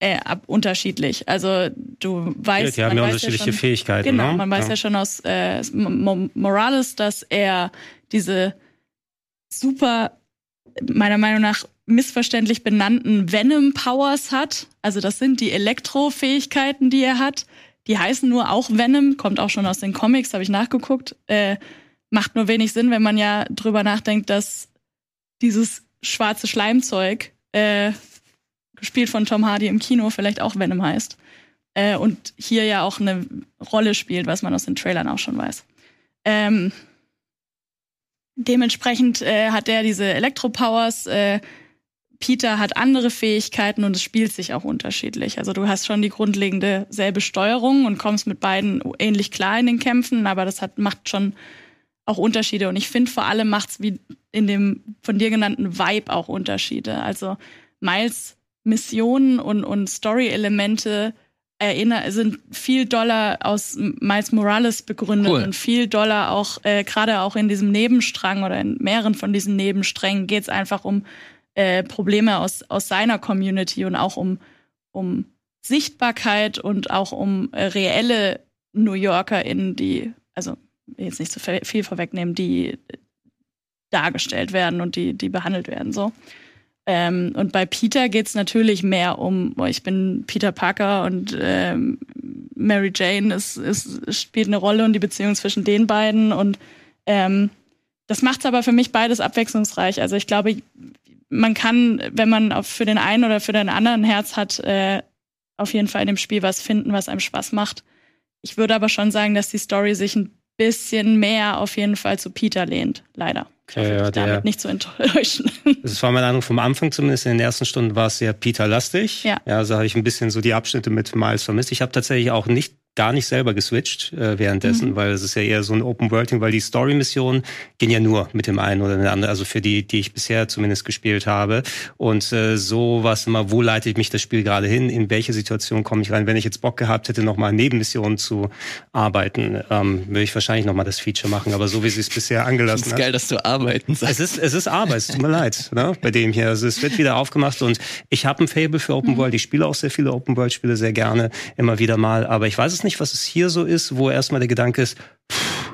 äh, ab, unterschiedlich. Also du weißt, ja, die haben ja unterschiedliche ja schon, Fähigkeiten. Genau, ne? man weiß ja. ja schon aus äh, Morales, dass er diese super meiner Meinung nach missverständlich benannten Venom Powers hat. Also das sind die Elektrofähigkeiten, die er hat. Die heißen nur auch Venom, kommt auch schon aus den Comics, habe ich nachgeguckt. Äh, macht nur wenig Sinn, wenn man ja drüber nachdenkt, dass dieses schwarze Schleimzeug, äh, gespielt von Tom Hardy im Kino, vielleicht auch Venom heißt. Äh, und hier ja auch eine Rolle spielt, was man aus den Trailern auch schon weiß. Ähm, dementsprechend äh, hat er diese Elektropowers. Äh, Peter hat andere Fähigkeiten und es spielt sich auch unterschiedlich. Also du hast schon die grundlegende selbe Steuerung und kommst mit beiden ähnlich klar in den Kämpfen, aber das hat, macht schon auch Unterschiede. Und ich finde vor allem macht's wie in dem von dir genannten Vibe auch Unterschiede. Also Miles Missionen und, und Story-Elemente erinnern, sind viel doller aus Miles Morales begründet cool. und viel doller auch, äh, gerade auch in diesem Nebenstrang oder in mehreren von diesen Nebensträngen geht's einfach um äh, Probleme aus, aus seiner Community und auch um, um Sichtbarkeit und auch um äh, reelle New YorkerInnen, die, also jetzt nicht zu so viel vorwegnehmen, die dargestellt werden und die, die behandelt werden. So. Ähm, und bei Peter geht es natürlich mehr um, boah, ich bin Peter Parker und ähm, Mary Jane ist, ist, spielt eine Rolle und die Beziehung zwischen den beiden. Und ähm, das macht es aber für mich beides abwechslungsreich. Also ich glaube, man kann, wenn man auf, für den einen oder für den anderen Herz hat, äh, auf jeden Fall in dem Spiel was finden, was einem Spaß macht. ich würde aber schon sagen, dass die Story sich ein bisschen mehr auf jeden Fall zu Peter lehnt, leider. Okay, ja, damit der, nicht zu enttäuschen. das war meine Ahnung vom Anfang zumindest. In den ersten Stunden war es sehr Peter-lastig. Ja. ja. Also habe ich ein bisschen so die Abschnitte mit Miles vermisst. Ich habe tatsächlich auch nicht gar nicht selber geswitcht äh, währenddessen, Mhm. weil es ist ja eher so ein Open World Ding, weil die Story Missionen gehen ja nur mit dem einen oder dem anderen, also für die, die ich bisher zumindest gespielt habe. Und äh, so war es immer, wo leite ich mich das Spiel gerade hin, in welche Situation komme ich rein. Wenn ich jetzt Bock gehabt hätte, nochmal Nebenmissionen zu arbeiten, ähm, würde ich wahrscheinlich nochmal das Feature machen. Aber so wie sie es bisher angelassen ist hat. geil, dass du arbeiten Es sagst. ist, es ist Arbeit, es tut mir leid, ne, bei dem hier. Also es wird wieder aufgemacht und ich habe ein Fable für Open World. Ich spiele auch sehr viele Open World Spiele sehr gerne, immer wieder mal. Aber ich weiß es nicht, was es hier so ist, wo erstmal der Gedanke ist, pff,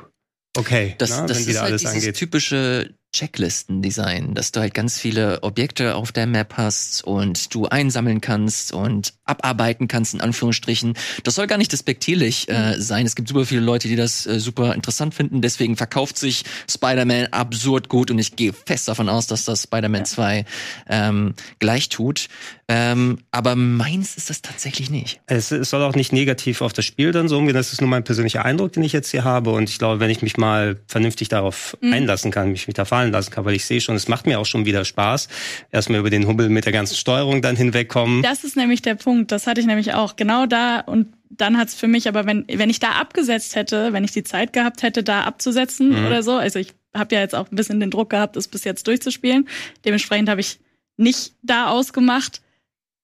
okay, Das, ne, das wenn ist wieder halt alles dieses angeht. typische Checklisten-Design, dass du halt ganz viele Objekte auf der Map hast und du einsammeln kannst und abarbeiten kannst, in Anführungsstrichen. Das soll gar nicht despektierlich äh, sein. Es gibt super viele Leute, die das äh, super interessant finden. Deswegen verkauft sich Spider-Man absurd gut und ich gehe fest davon aus, dass das Spider-Man 2 ähm, gleich tut. Ähm, aber meins ist das tatsächlich nicht. Es, es soll auch nicht negativ auf das Spiel dann so umgehen. Das ist nur mein persönlicher Eindruck, den ich jetzt hier habe. Und ich glaube, wenn ich mich mal vernünftig darauf einlassen kann, mich, mich da fallen lassen kann, weil ich sehe schon, es macht mir auch schon wieder Spaß. Erstmal über den Hubbel mit der ganzen Steuerung dann hinwegkommen. Das ist nämlich der Punkt. Das hatte ich nämlich auch genau da und dann hat's für mich, aber wenn, wenn ich da abgesetzt hätte, wenn ich die Zeit gehabt hätte, da abzusetzen Mhm. oder so, also ich habe ja jetzt auch ein bisschen den Druck gehabt, es bis jetzt durchzuspielen. Dementsprechend habe ich nicht da ausgemacht.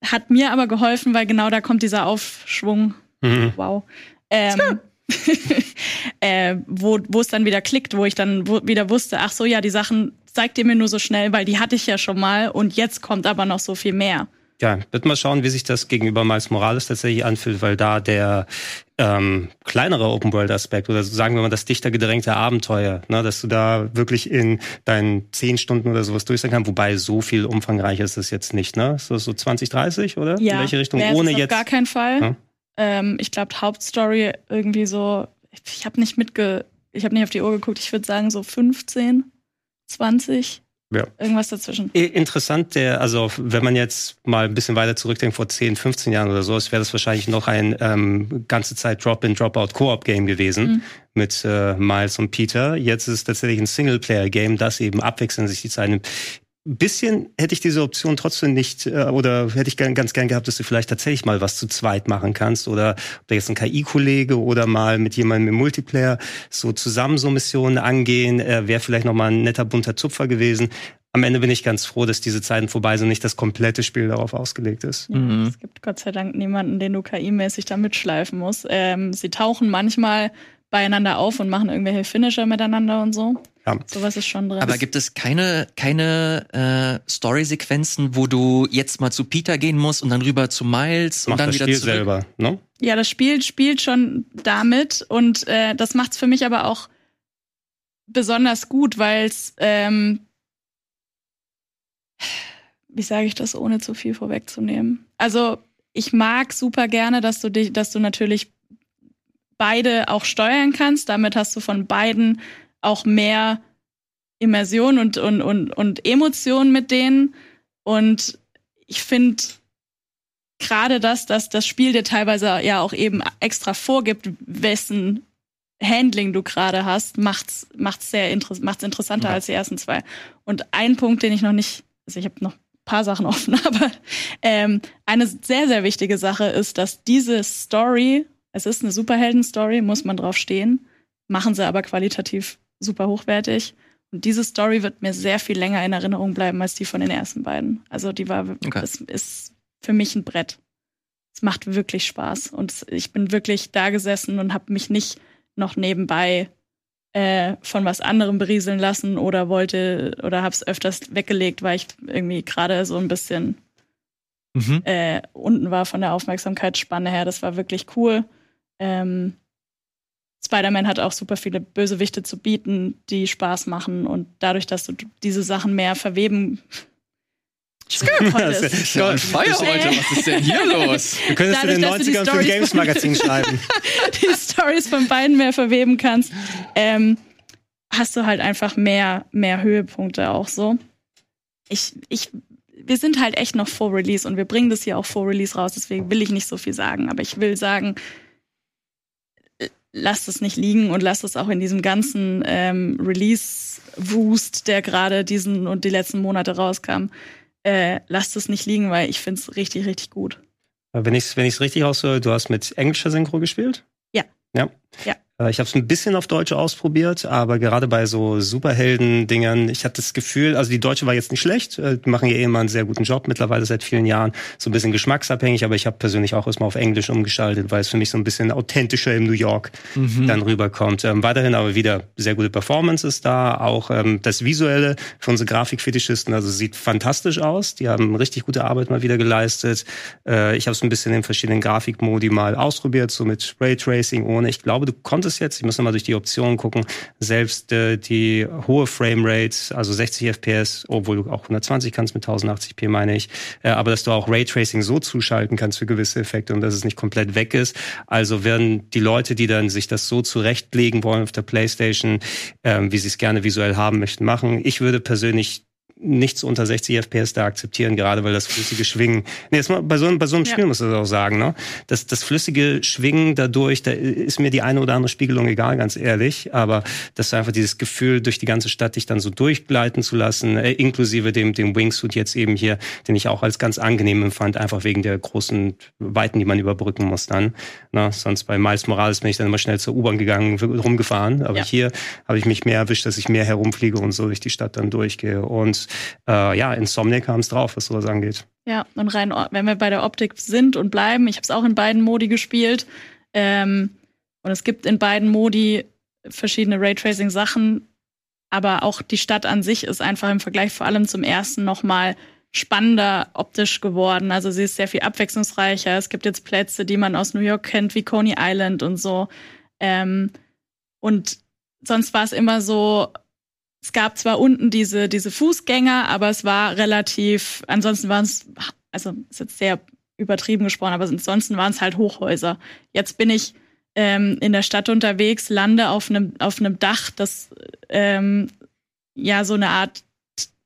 Hat mir aber geholfen, weil genau da kommt dieser Aufschwung. Mhm. Wow. Ähm, äh, wo, wo es dann wieder klickt, wo ich dann wo, wieder wusste, ach so, ja, die Sachen zeigt ihr mir nur so schnell, weil die hatte ich ja schon mal und jetzt kommt aber noch so viel mehr. Ja, wird mal schauen, wie sich das gegenüber Miles Morales tatsächlich anfühlt, weil da der ähm, kleinere Open-World-Aspekt oder sagen wir mal das dichter gedrängte Abenteuer, ne, dass du da wirklich in deinen zehn Stunden oder sowas durch sein kannst, wobei so viel umfangreicher ist das jetzt nicht, ne? So, so 20, 30 oder? Ja, In welche Richtung? Ohne auf jetzt. gar keinen Fall. Ja. Ähm, ich glaube, Hauptstory irgendwie so, ich habe nicht mitge, ich habe nicht auf die Uhr geguckt, ich würde sagen so 15, 20, Ja. irgendwas dazwischen. Interessant, der, also wenn man jetzt mal ein bisschen weiter zurückdenkt, vor 10, 15 Jahren oder so, es wäre das wahrscheinlich noch ein ähm, ganze Zeit Drop-in, Drop-out-Koop-Game gewesen Mhm. mit äh, Miles und Peter. Jetzt ist es tatsächlich ein Singleplayer-Game, das eben abwechselnd sich die Zeit nimmt. Ein bisschen hätte ich diese Option trotzdem nicht, äh, oder hätte ich gern, ganz gern gehabt, dass du vielleicht tatsächlich mal was zu zweit machen kannst oder ob da jetzt ein KI-Kollege oder mal mit jemandem im Multiplayer so zusammen so Missionen angehen, äh, wäre vielleicht noch mal ein netter bunter Zupfer gewesen. Am Ende bin ich ganz froh, dass diese Zeiten vorbei sind, nicht das komplette Spiel darauf ausgelegt ist. Mhm. Es gibt Gott sei Dank niemanden, den du KI-mäßig da mitschleifen musst. Ähm, sie tauchen manchmal beieinander auf und machen irgendwelche Finisher miteinander und so. Ja. Sowas ist schon drin. Aber gibt es keine, keine äh, Story-Sequenzen, wo du jetzt mal zu Peter gehen musst und dann rüber zu Miles und Macht dann das wieder Spiel zurück? selber, ne? Ja, das Spiel spielt schon damit und äh, das macht's für mich aber auch besonders gut, weil es, ähm, wie sage ich das, ohne zu viel vorwegzunehmen? Also ich mag super gerne, dass du dich, dass du natürlich beide auch steuern kannst. Damit hast du von beiden auch mehr Immersion und, und, und, und Emotion mit denen. Und ich finde gerade das, dass das Spiel dir teilweise ja auch eben extra vorgibt, wessen Handling du gerade hast, macht's macht's sehr inter macht's interessanter Ja. als die ersten zwei. Und ein Punkt, den ich noch nicht, also ich habe noch ein paar Sachen offen, aber ähm, eine sehr sehr wichtige Sache ist, dass diese Story, es ist eine Superhelden-Story, muss man drauf stehen, machen sie aber qualitativ super hochwertig. Und diese Story wird mir sehr viel länger in Erinnerung bleiben als die von den ersten beiden. Also die war, Okay. es ist für mich ein Brett. Es macht wirklich Spaß und ich bin wirklich da gesessen und habe mich nicht noch nebenbei äh, von was anderem berieseln lassen oder wollte oder habe es öfters weggelegt, weil ich irgendwie gerade so ein bisschen Mhm. äh, unten war von der Aufmerksamkeitsspanne her. Das war wirklich cool. Ähm, Spider-Man hat auch super viele Bösewichte zu bieten, die Spaß machen und dadurch, dass du diese Sachen mehr verweben konntest. Ja, on fire heute, was ist denn hier los? Du könntest Dadurch, in den dass du die 90ern für ein Storys- Games-Magazin schreiben. die Stories von beiden mehr verweben kannst, ähm, hast du halt einfach mehr, mehr Höhepunkte auch so. Ich, ich, wir sind halt echt noch vor Release und wir bringen das hier auch vor Release raus, deswegen will ich nicht so viel sagen, aber ich will sagen, lasst es nicht liegen und lasst es auch in diesem ganzen ähm, Release-Wust, der gerade diesen und die letzten Monate rauskam, äh, lasst es nicht liegen, weil ich finde es richtig, richtig gut. Wenn ich es wenn ich's richtig aushöre, du hast mit englischer Synchro gespielt? Ja. Ja. Ja. Äh, Ich habe es ein bisschen auf Deutsch ausprobiert, aber gerade bei so Superhelden-Dingern, ich hatte das Gefühl, also die Deutsche war jetzt nicht schlecht, äh, die machen ja eh immer einen sehr guten Job mittlerweile seit vielen Jahren, so ein bisschen geschmacksabhängig, aber ich habe persönlich auch erstmal auf Englisch umgeschaltet, weil es für mich so ein bisschen authentischer im New York dann rüberkommt. Ähm, weiterhin aber wieder sehr gute Performances da, auch ähm, das Visuelle für unsere Grafikfetischisten, also sieht fantastisch aus, die haben richtig gute Arbeit mal wieder geleistet. Äh, ich habe es ein bisschen in verschiedenen Grafikmodi mal ausprobiert, so mit Raytracing ohne. Ich glaube, du konntest jetzt, ich muss nochmal durch die Optionen gucken, selbst äh, die hohe Framerate, also 60 FPS, obwohl du auch 120 kannst mit 1080p, meine ich, äh, aber dass du auch Raytracing so zuschalten kannst für gewisse Effekte und dass es nicht komplett weg ist. Also werden die Leute, die dann sich das so zurechtlegen wollen auf der Playstation, ähm, wie sie es gerne visuell haben möchten, machen. Ich würde persönlich nichts unter 60 FPS da akzeptieren, gerade weil das flüssige Schwingen. Nee, jetzt mal bei so, einem- bei so einem Ja. Spiel muss ich das auch sagen, ne? Das, das flüssige Schwingen dadurch, da ist mir die eine oder andere Spiegelung egal, ganz ehrlich. Aber dass du einfach dieses Gefühl, durch die ganze Stadt dich dann so durchgleiten zu lassen, äh, inklusive dem, dem Wingsuit jetzt eben hier, den ich auch als ganz angenehm empfand, einfach wegen der großen Weiten, die man überbrücken muss dann. Na, sonst bei Miles Morales bin ich dann immer schnell zur U-Bahn gegangen, rumgefahren. Aber Ja. hier habe ich mich mehr erwischt, dass ich mehr herumfliege und so durch die Stadt dann durchgehe. Und äh, ja, Insomniac haben es drauf, was sowas angeht. Ja, und rein, wenn wir bei der Optik sind und bleiben, ich habe es auch in beiden Modi gespielt. Ähm, und es gibt in beiden Modi verschiedene Raytracing-Sachen, aber auch die Stadt an sich ist einfach im Vergleich vor allem zum ersten nochmal spannender optisch geworden. Also sie ist sehr viel abwechslungsreicher. Es gibt jetzt Plätze, die man aus New York kennt, wie Coney Island und so. Ähm, und sonst war es immer so, es gab zwar unten diese, diese Fußgänger, aber es war relativ, ansonsten waren es, also ist jetzt sehr übertrieben gesprochen, aber ansonsten waren es halt Hochhäuser. Jetzt bin ich ähm, in der Stadt unterwegs, lande auf einem auf einem Dach, das ähm, ja so eine Art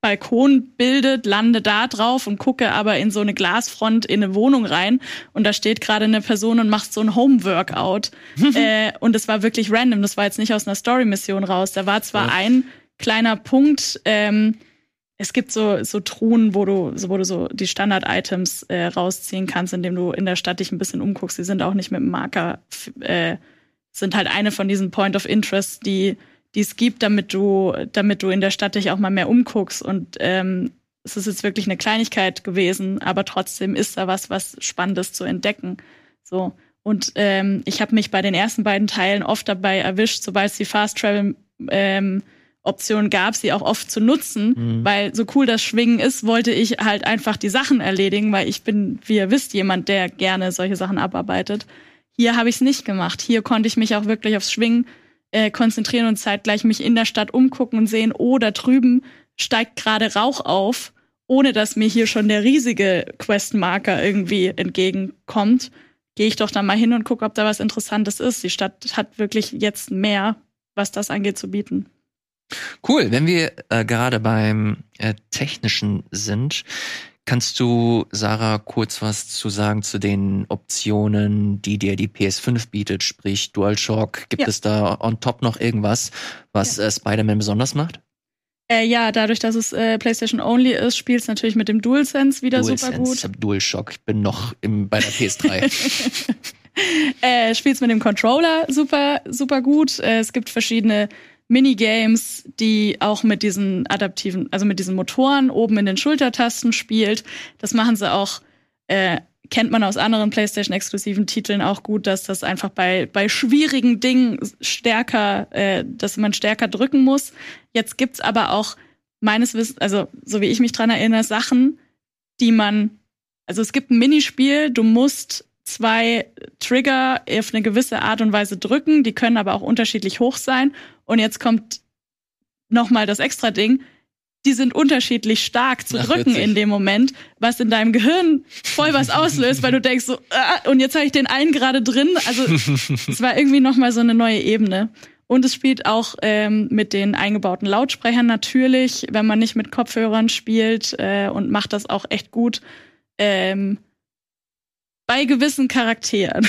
Balkon bildet, lande da drauf und gucke aber in so eine Glasfront in eine Wohnung rein und da steht gerade eine Person und macht so ein Home-Workout. äh, und es war wirklich random, das war jetzt nicht aus einer Story-Mission raus. Da war zwar Ja. ein kleiner Punkt, ähm, es gibt so, so Truhen, wo du, wo du so die Standard-Items äh, rausziehen kannst, indem du in der Stadt dich ein bisschen umguckst. Die sind auch nicht mit dem Marker, äh, sind halt eine von diesen Point of Interest, die die es gibt, damit du, damit du in der Stadt dich auch mal mehr umguckst. Und ähm, es ist jetzt wirklich eine Kleinigkeit gewesen, aber trotzdem ist da was, was Spannendes zu entdecken. So. Und ähm, ich habe mich bei den ersten beiden Teilen oft dabei erwischt, sobald es die Fast Travel ähm, Option gab, sie auch oft zu nutzen, Mhm. weil so cool das Schwingen ist, wollte ich halt einfach die Sachen erledigen, weil ich bin, wie ihr wisst, jemand, der gerne solche Sachen abarbeitet. Hier habe ich es nicht gemacht. Hier konnte ich mich auch wirklich aufs Schwingen äh, konzentrieren und zeitgleich mich in der Stadt umgucken und sehen, oh, da drüben steigt gerade Rauch auf, ohne dass mir hier schon der riesige Questmarker irgendwie entgegenkommt. Gehe ich doch da mal hin und gucke, ob da was Interessantes ist. Die Stadt hat wirklich jetzt mehr, was das angeht, zu bieten. Cool, wenn wir äh, gerade beim äh, Technischen sind, kannst du, Sarah, kurz was zu sagen zu den Optionen, die dir die PS5 bietet, sprich DualShock? Gibt Ja. es da on top noch irgendwas, was äh, Spider-Man besonders macht? Äh, ja, dadurch, dass es äh, PlayStation Only ist, spielt es natürlich mit dem DualSense wieder super DualSense, gut. ich hab DualShock, ich bin noch im, bei der PS3. äh, spielst mit dem Controller super, super gut. Äh, es gibt verschiedene Minigames, die auch mit diesen adaptiven, also mit diesen Motoren oben in den Schultertasten spielt. Das machen sie auch, äh, kennt man aus anderen PlayStation-exklusiven Titeln auch gut, dass das einfach bei, bei schwierigen Dingen stärker, äh, dass man stärker drücken muss. Jetzt gibt's aber auch meines Wissens, also so wie ich mich dran erinnere, Sachen, die man, also es gibt ein Minispiel, du musst zwei Trigger auf eine gewisse Art und Weise drücken, die können aber auch unterschiedlich hoch sein. Und jetzt kommt nochmal das extra Ding. Die sind unterschiedlich stark zu Ach, drücken witzig. in dem Moment, was in deinem Gehirn voll was auslöst, weil du denkst so, ah, und jetzt habe ich den einen gerade drin. Also es war irgendwie nochmal so eine neue Ebene. Und es spielt auch ähm, mit den eingebauten Lautsprechern natürlich, wenn man nicht mit Kopfhörern spielt äh, und macht das auch echt gut. Ähm, bei gewissen Charakteren.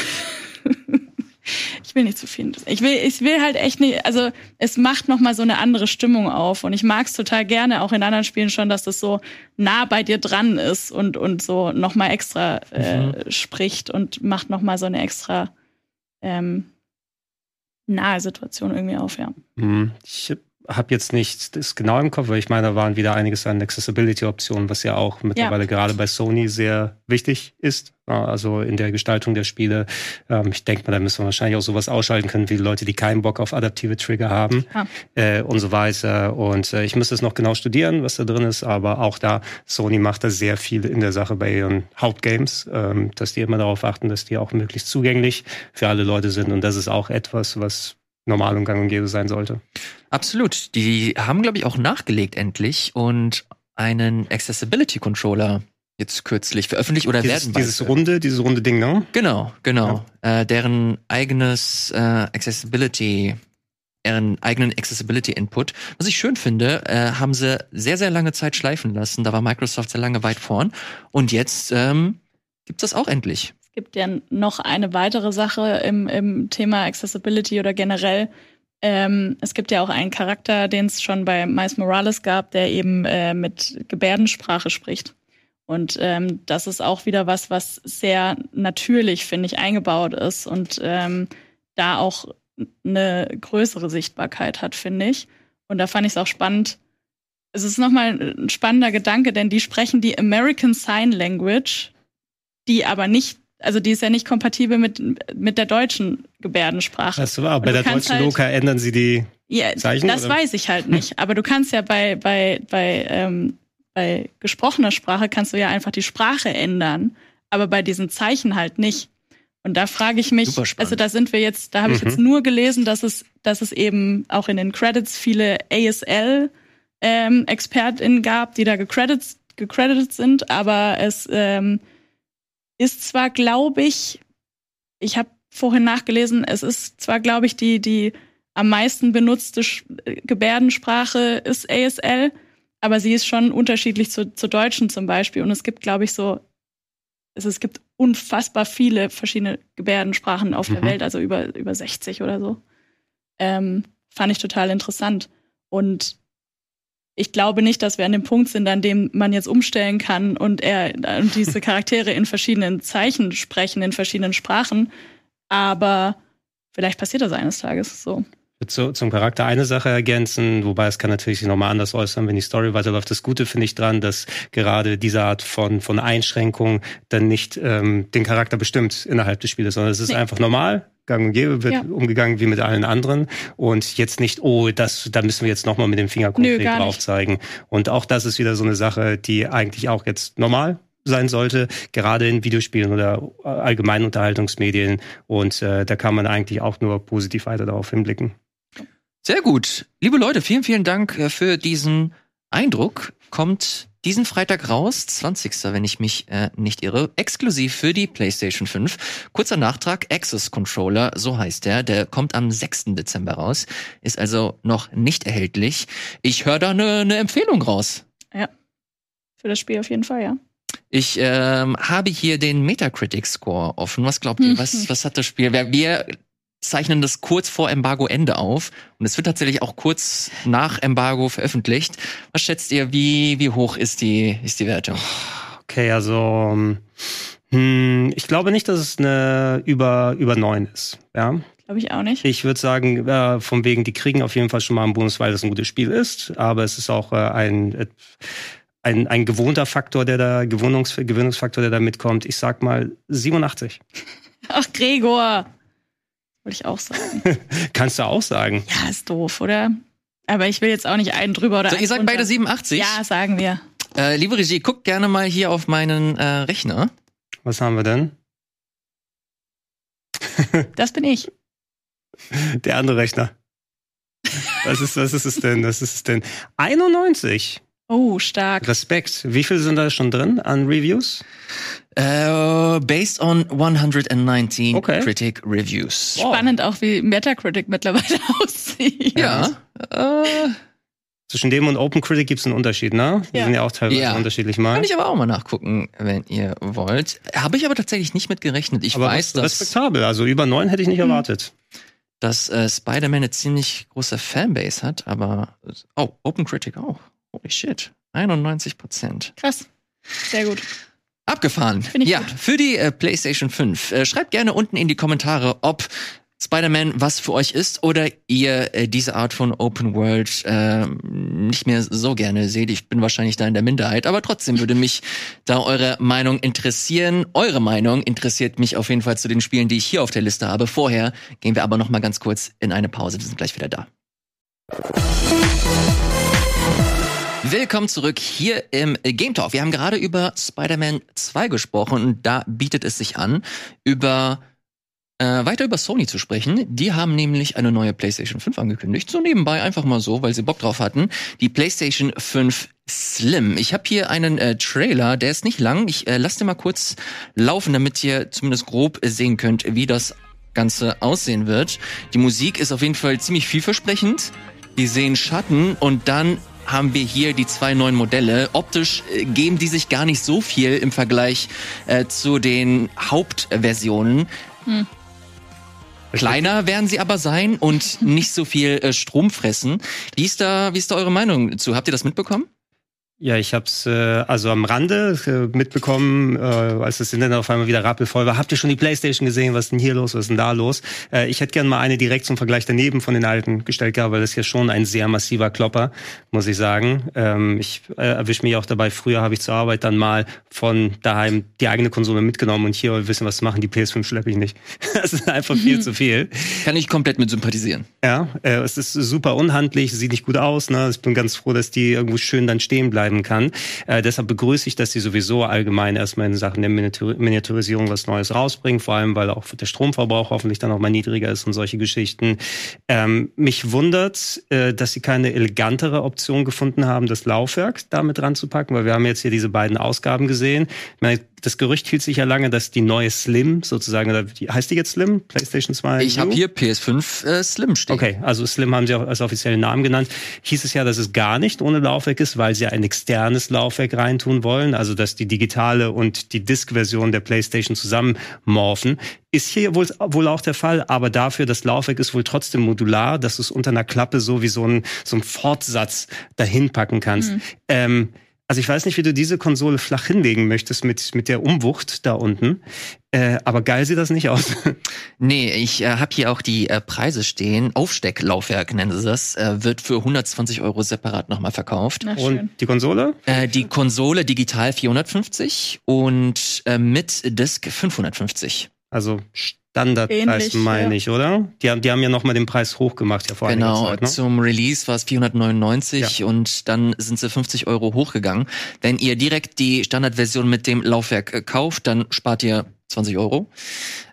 ich will nicht zu viel. Ich will, ich will halt echt nicht, also es macht noch mal so eine andere Stimmung auf und ich mag es total gerne, auch in anderen Spielen schon, dass das so nah bei dir dran ist und und so noch mal extra äh, mhm. spricht und macht noch mal so eine extra ähm, nahe Situation irgendwie auf, ja. Mhm. Ich habe jetzt nicht das genau im Kopf, weil ich meine, da waren wieder einiges an Accessibility-Optionen, was ja auch mittlerweile ja. gerade bei Sony sehr wichtig ist. Also in der Gestaltung der Spiele. Ähm, ich denke mal, da müssen wir wahrscheinlich auch sowas ausschalten können, wie Leute, die keinen Bock auf adaptive Trigger haben ah. äh, und so weiter. Und äh, ich müsste es noch genau studieren, was da drin ist, aber auch da, Sony macht da sehr viel in der Sache bei ihren Hauptgames, ähm, dass die immer darauf achten, dass die auch möglichst zugänglich für alle Leute sind. Und das ist auch etwas, was normal und gang und gäbe sein sollte. Absolut. Die haben, glaube ich, auch nachgelegt endlich und einen Accessibility Controller jetzt kürzlich veröffentlicht oder dieses, werden dieses runde, dieses runde Ding, ne? Genau, genau. Ja. Äh, deren eigenes äh, Accessibility ihren eigenen Accessibility Input. Was ich schön finde, äh, haben sie sehr, sehr lange Zeit schleifen lassen. Da war Microsoft sehr lange weit vorn. Und jetzt ähm, gibt das auch endlich gibt ja noch eine weitere Sache im, im Thema Accessibility oder generell. Ähm, es gibt ja auch einen Charakter, den es schon bei Miles Morales gab, der eben äh, mit Gebärdensprache spricht. Und ähm, das ist auch wieder was, was sehr natürlich, finde ich, eingebaut ist und ähm, da auch eine größere Sichtbarkeit hat, finde ich. Und da fand ich es auch spannend. Es ist nochmal ein spannender Gedanke, denn die sprechen die American Sign Language, die aber nicht also die ist ja nicht kompatibel mit, mit der deutschen Gebärdensprache. Das war, bei der deutschen halt, Loka ändern sie die ja, Zeichen? Das oder? weiß ich halt nicht. Aber du kannst ja bei, bei, bei, ähm, bei gesprochener Sprache kannst du ja einfach die Sprache ändern, aber bei diesen Zeichen halt nicht. Und da frage ich mich, also da sind wir jetzt, da habe ich mhm. jetzt nur gelesen, dass es, dass es eben auch in den Credits viele ASL ähm, ExpertInnen gab, die da gecredited, gecredited sind, aber es ähm, ist zwar, glaube ich, ich habe vorhin nachgelesen, es ist zwar, glaube ich, die, die am meisten benutzte Gebärdensprache ist ASL, aber sie ist schon unterschiedlich zu, zu Deutschen zum Beispiel. Und es gibt, glaube ich, so, es, es gibt unfassbar viele verschiedene Gebärdensprachen auf der mhm. Welt, also über, über 60 oder so. Ähm, fand ich total interessant. Und ich glaube nicht, dass wir an dem Punkt sind, an dem man jetzt umstellen kann und er und diese Charaktere in verschiedenen Zeichen sprechen, in verschiedenen Sprachen. Aber vielleicht passiert das eines Tages so. Zu, zum Charakter eine Sache ergänzen, wobei es kann natürlich sich nochmal anders äußern, wenn die Story weiterläuft. Das Gute finde ich dran, dass gerade diese Art von, von Einschränkung dann nicht ähm, den Charakter bestimmt innerhalb des Spieles, sondern es ist nee. einfach normal gang und gäbe, wird ja. umgegangen wie mit allen anderen und jetzt nicht, oh, das, da müssen wir jetzt nochmal mit dem Finger konkret drauf zeigen. Und auch das ist wieder so eine Sache, die eigentlich auch jetzt normal sein sollte, gerade in Videospielen oder allgemeinen Unterhaltungsmedien. Und äh, da kann man eigentlich auch nur positiv weiter darauf hinblicken. Sehr gut. Liebe Leute, vielen, vielen Dank äh, für diesen Eindruck. Kommt diesen Freitag raus, 20. wenn ich mich äh, nicht irre, exklusiv für die PlayStation 5. Kurzer Nachtrag, Access Controller, so heißt der, der kommt am 6. Dezember raus, ist also noch nicht erhältlich. Ich höre da eine ne Empfehlung raus. Ja, für das Spiel auf jeden Fall, ja. Ich ähm, habe hier den Metacritic Score offen. Was glaubt ihr? Was, was hat das Spiel? Wir zeichnen das kurz vor Embargo-Ende auf und es wird tatsächlich auch kurz nach Embargo veröffentlicht. Was schätzt ihr, wie, wie hoch ist die, ist die Wertung? Okay, also hm, ich glaube nicht, dass es eine über, über neun ist. Ja. Glaube ich auch nicht. Ich würde sagen, äh, von wegen, die kriegen auf jeden Fall schon mal einen Bonus, weil das ein gutes Spiel ist. Aber es ist auch äh, ein, ein, ein gewohnter Faktor, der da, Gewöhnungs, Gewöhnungsfaktor, der da mitkommt. Ich sag mal 87. Ach, Gregor. Wollte ich auch sagen. Kannst du auch sagen. Ja, ist doof, oder? Aber ich will jetzt auch nicht einen drüber oder so, einen ihr sagt beide 87? Ja, sagen wir. Äh, liebe Regie, guck gerne mal hier auf meinen äh, Rechner. Was haben wir denn? das bin ich. Der andere Rechner. Was ist, was ist es denn? Was ist es denn? 91. Oh, stark. Respekt. Wie viel sind da schon drin an Reviews? Uh, based on 119 okay. Critic Reviews. Spannend auch, wie Metacritic mittlerweile aussieht. Ja. Äh, Zwischen dem und OpenCritic gibt es einen Unterschied, ne? Die ja. sind ja auch teilweise ja. unterschiedlich mal. Kann ich aber auch mal nachgucken, wenn ihr wollt. Habe ich aber tatsächlich nicht mit gerechnet. Ich aber weiß, dass respektabel. Also über neun hätte ich nicht mhm. erwartet. dass äh, Spider-Man eine ziemlich große Fanbase hat, aber oh, Open Critic auch. Holy shit. 91 Prozent. Krass. Sehr gut. Abgefahren. Find ich ja, gut. für die äh, PlayStation 5. Äh, schreibt gerne unten in die Kommentare, ob Spider-Man was für euch ist oder ihr äh, diese Art von Open World äh, nicht mehr so gerne seht. Ich bin wahrscheinlich da in der Minderheit, aber trotzdem würde mich da eure Meinung interessieren. Eure Meinung interessiert mich auf jeden Fall zu den Spielen, die ich hier auf der Liste habe. Vorher gehen wir aber noch mal ganz kurz in eine Pause. Wir sind gleich wieder da. Willkommen zurück hier im Game Talk. Wir haben gerade über Spider-Man 2 gesprochen und da bietet es sich an, über äh, weiter über Sony zu sprechen. Die haben nämlich eine neue PlayStation 5 angekündigt. So nebenbei einfach mal so, weil sie Bock drauf hatten. Die PlayStation 5 Slim. Ich habe hier einen äh, Trailer, der ist nicht lang. Ich äh, lasse den mal kurz laufen, damit ihr zumindest grob sehen könnt, wie das Ganze aussehen wird. Die Musik ist auf jeden Fall ziemlich vielversprechend. Wir sehen Schatten und dann haben wir hier die zwei neuen Modelle. Optisch äh, geben die sich gar nicht so viel im Vergleich äh, zu den Hauptversionen. Kleiner werden sie aber sein und nicht so viel äh, Strom fressen. Wie ist da, wie ist da eure Meinung zu? Habt ihr das mitbekommen? Ja, ich hab's äh, also am Rande äh, mitbekommen, äh, als das Internet auf einmal wieder rappelvoll war. Habt ihr schon die Playstation gesehen? Was ist denn hier los? Was ist denn da los? Äh, ich hätte gern mal eine direkt zum Vergleich daneben von den alten gestellt gehabt, weil das ist ja schon ein sehr massiver Klopper, muss ich sagen. Ähm, ich äh, erwische mich auch dabei. Früher habe ich zur Arbeit dann mal von daheim die eigene Konsole mitgenommen und hier wissen was zu machen. Die PS5 schleppe ich nicht. das ist einfach viel zu viel. Kann ich komplett mit sympathisieren. Ja, äh, es ist super unhandlich, sieht nicht gut aus. Ne? Ich bin ganz froh, dass die irgendwo schön dann stehen bleiben kann. Äh, deshalb begrüße ich, dass sie sowieso allgemein erstmal in Sachen der Miniatur Miniaturisierung was Neues rausbringen, vor allem weil auch der Stromverbrauch hoffentlich dann auch mal niedriger ist und solche Geschichten. Ähm, mich wundert, äh, dass sie keine elegantere Option gefunden haben, das Laufwerk damit ranzupacken, weil wir haben jetzt hier diese beiden Ausgaben gesehen. Ich meine, das Gerücht hielt sich ja lange, dass die neue Slim sozusagen, oder die, heißt die jetzt Slim? PlayStation 2? Ich habe hier PS5 äh, Slim stehen. Okay, also Slim haben sie auch als offiziellen Namen genannt. Hieß es ja, dass es gar nicht ohne Laufwerk ist, weil sie ein externes Laufwerk reintun wollen, also dass die digitale und die Disk-Version der PlayStation zusammenmorphen. Ist hier wohl, wohl auch der Fall, aber dafür, das Laufwerk ist wohl trotzdem modular, dass du es unter einer Klappe so wie so ein, so ein Fortsatz dahin packen kannst. Ähm, also ich weiß nicht, wie du diese Konsole flach hinlegen möchtest mit, mit der Umwucht da unten. Äh, aber geil sieht das nicht aus. Nee, ich äh, habe hier auch die äh, Preise stehen. Aufstecklaufwerk nennen sie das. Äh, wird für 120 Euro separat nochmal verkauft. Na schön. Und die Konsole? Äh, die Konsole digital 450 und äh, mit Disk 550. Also Standardpreis, Ähnlich, meine ja. ich, oder? Die haben, die haben ja nochmal den Preis hochgemacht, ja vor Genau, Zeit. Ne? zum Release war es 499 und dann sind sie 50 Euro hochgegangen. Wenn ihr direkt die Standardversion mit dem Laufwerk äh, kauft, dann spart ihr 20 Euro.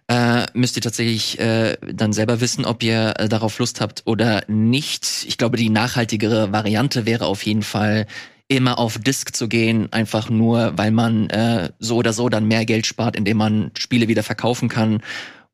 Äh, müsst ihr tatsächlich äh, dann selber wissen, ob ihr äh, darauf Lust habt oder nicht. Ich glaube, die nachhaltigere Variante wäre auf jeden Fall immer auf Disk zu gehen, einfach nur, weil man äh, so oder so dann mehr Geld spart, indem man Spiele wieder verkaufen kann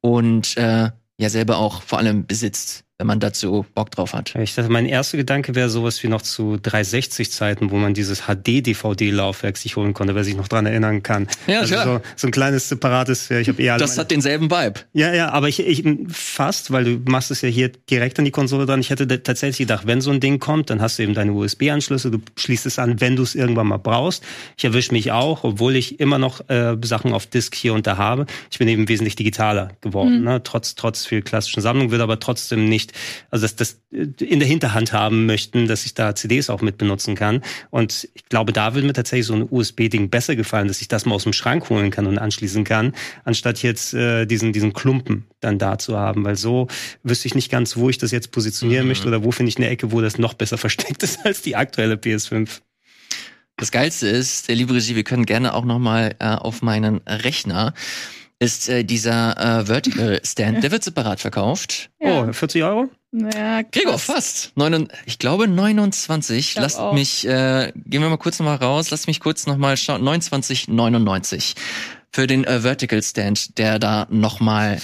und äh, ja selber auch vor allem besitzt, wenn man dazu Bock drauf hat. Ich dachte, mein erster Gedanke wäre sowas wie noch zu 360-Zeiten, wo man dieses HD-DVD-Laufwerk sich holen konnte, wer sich noch dran erinnern kann. Ja, also klar. so, so ein kleines separates, ja, ich habe eher Das meine- hat denselben Vibe. Ja, ja, aber ich, ich fast, weil du machst es ja hier direkt an die Konsole dran. Ich hätte tatsächlich gedacht, wenn so ein Ding kommt, dann hast du eben deine USB-Anschlüsse, du schließt es an, wenn du es irgendwann mal brauchst. Ich erwische mich auch, obwohl ich immer noch äh, Sachen auf Disk hier und da habe. Ich bin eben wesentlich digitaler geworden, ne? trotz trotz viel klassischen Sammlung, würde aber trotzdem nicht, also das, das äh, in der Hinterhand haben möchten, dass ich da CDs auch mit benutzen kann. Und ich glaube, da würde mir tatsächlich so ein USB-Ding besser gefallen, dass ich das mal aus dem Schrank holen kann und anschließen kann, anstatt jetzt äh, diesen, diesen Klumpen dann da zu haben. Weil so wüsste ich nicht ganz, wo ich das jetzt positionieren Mhm. möchte oder wo finde ich eine Ecke, wo das noch besser versteckt ist als die aktuelle PS5. Das Geilste ist, der liebe Regie, wir können gerne auch noch mal äh, auf meinen Rechner ist äh, dieser äh, Vertical Stand, der wird separat verkauft. Ja. Oh, 40 Euro? Ja, krass. Gregor, fast. Neun, ich glaube 29. glaub Lasst auch. mich, äh, gehen wir mal kurz noch mal raus. Lasst mich kurz noch mal schauen. 29,99 für den äh, Vertical Stand, der da noch mal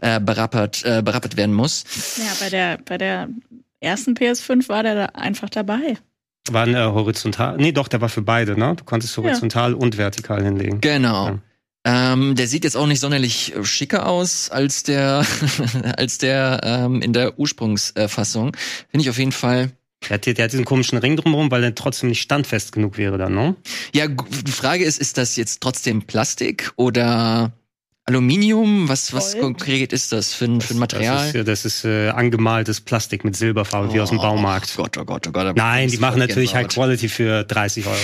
äh, berappert, äh, berappert werden muss. Ja, bei der, bei der ersten PS5 war der da einfach dabei. War ein äh, horizontal. Nee, doch, der war für beide, ne? Du konntest horizontal und vertikal hinlegen. Genau. Ja. Ähm, der sieht jetzt auch nicht sonderlich äh, schicker aus als der, als der ähm, in der Ursprungsfassung. Finde ich auf jeden Fall. Der hat, der hat diesen komischen Ring drumherum, weil er trotzdem nicht standfest genug wäre dann, ne? Ja, die Frage ist, ist das jetzt trotzdem Plastik oder Aluminium? Was, was Gold? konkret ist das für ein, für ein Material? Das ist, das ist äh, angemaltes Plastik mit Silberfarbe, wie aus dem Baumarkt. Oh Gott, oh Gott, oh Gott. Nein, die machen natürlich High. Quality für 30 Euro.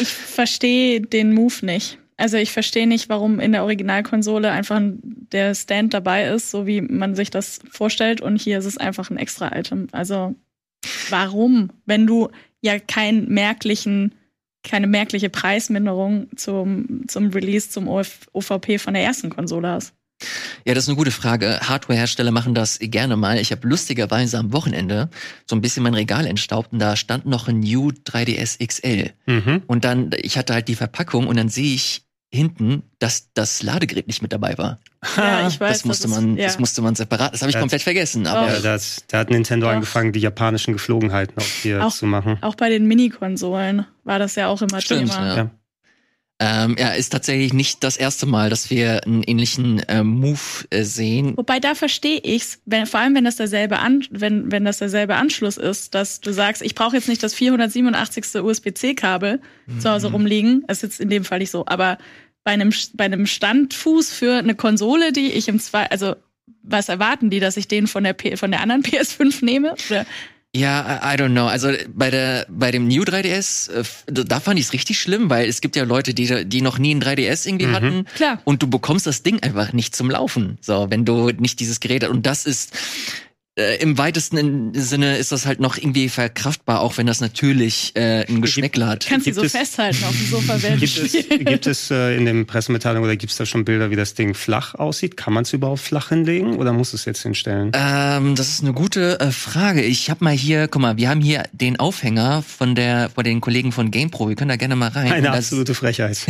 Ich verstehe den Move nicht. Also ich verstehe nicht, warum in der Originalkonsole einfach der Stand dabei ist, so wie man sich das vorstellt. Und hier ist es einfach ein Extra-Item. Also warum, wenn du ja keinen merklichen, keine merkliche Preisminderung zum, zum Release, zum OF, OVP von der ersten Konsole hast? Ja, das ist eine gute Frage. Hardware-Hersteller machen das gerne mal. Ich habe lustigerweise am Wochenende so ein bisschen mein Regal entstaubt und da stand noch ein New 3DS XL. Mhm. Und dann, ich hatte halt die Verpackung und dann sehe ich hinten, dass das Ladegerät nicht mit dabei war. Ja, ich weiß. das musste ist- man, ja. das musste man separat. Das habe ich Ja. komplett vergessen. Aber. Ja, da, hat, da hat Nintendo Doch. angefangen, die japanischen Geflogenheiten auch hier Auch- zu machen. Auch bei den Mini-Konsolen war das ja auch immer Stimmt, Thema. ja. Ja. Ähm, ja, ist tatsächlich nicht das erste Mal, dass wir einen ähnlichen äh, Move äh, sehen. Wobei da verstehe ich's, wenn, vor allem wenn das derselbe An wenn, wenn das derselbe Anschluss ist, dass du sagst, ich brauche jetzt nicht das 487. USB-C-Kabel zu Hause rumliegen. Das ist jetzt in dem Fall nicht so, aber bei einem bei einem Standfuß für eine Konsole, die ich im zwei, also was erwarten die, dass ich den von der P von der anderen PS5 nehme? Oder? Ja, I don't know. Also bei der bei dem New 3DS, äh, da fand ich es richtig schlimm, weil es gibt ja Leute, die die noch nie ein 3DS irgendwie Mhm. hatten. Klar. Und du bekommst das Ding einfach nicht zum Laufen. So, wenn du nicht dieses Gerät und das ist äh, im weitesten Sinne ist das halt noch irgendwie verkraftbar, auch wenn das natürlich äh, ein Geschmäckle hat. Kannst du so es- festhalten auf dem Sofa während Gibt es, gibt es äh, in den Pressemitteilungen oder gibt es da schon Bilder, wie das Ding flach aussieht? Kann man es überhaupt flach hinlegen oder muss es jetzt hinstellen? Ähm, das ist eine gute äh, Frage. Ich habe mal hier, guck mal, wir haben hier den Aufhänger von der von den Kollegen von GamePro. Wir können da gerne mal rein. Eine absolute Frechheit.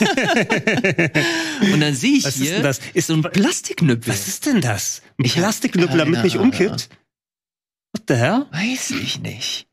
und dann sehe ich Was ist hier denn das? Ist so ein Plastiknüppel. Was ist denn das? Ein Plastikknüppel, damit nicht umkippt? What the hell? Weiß ich nicht.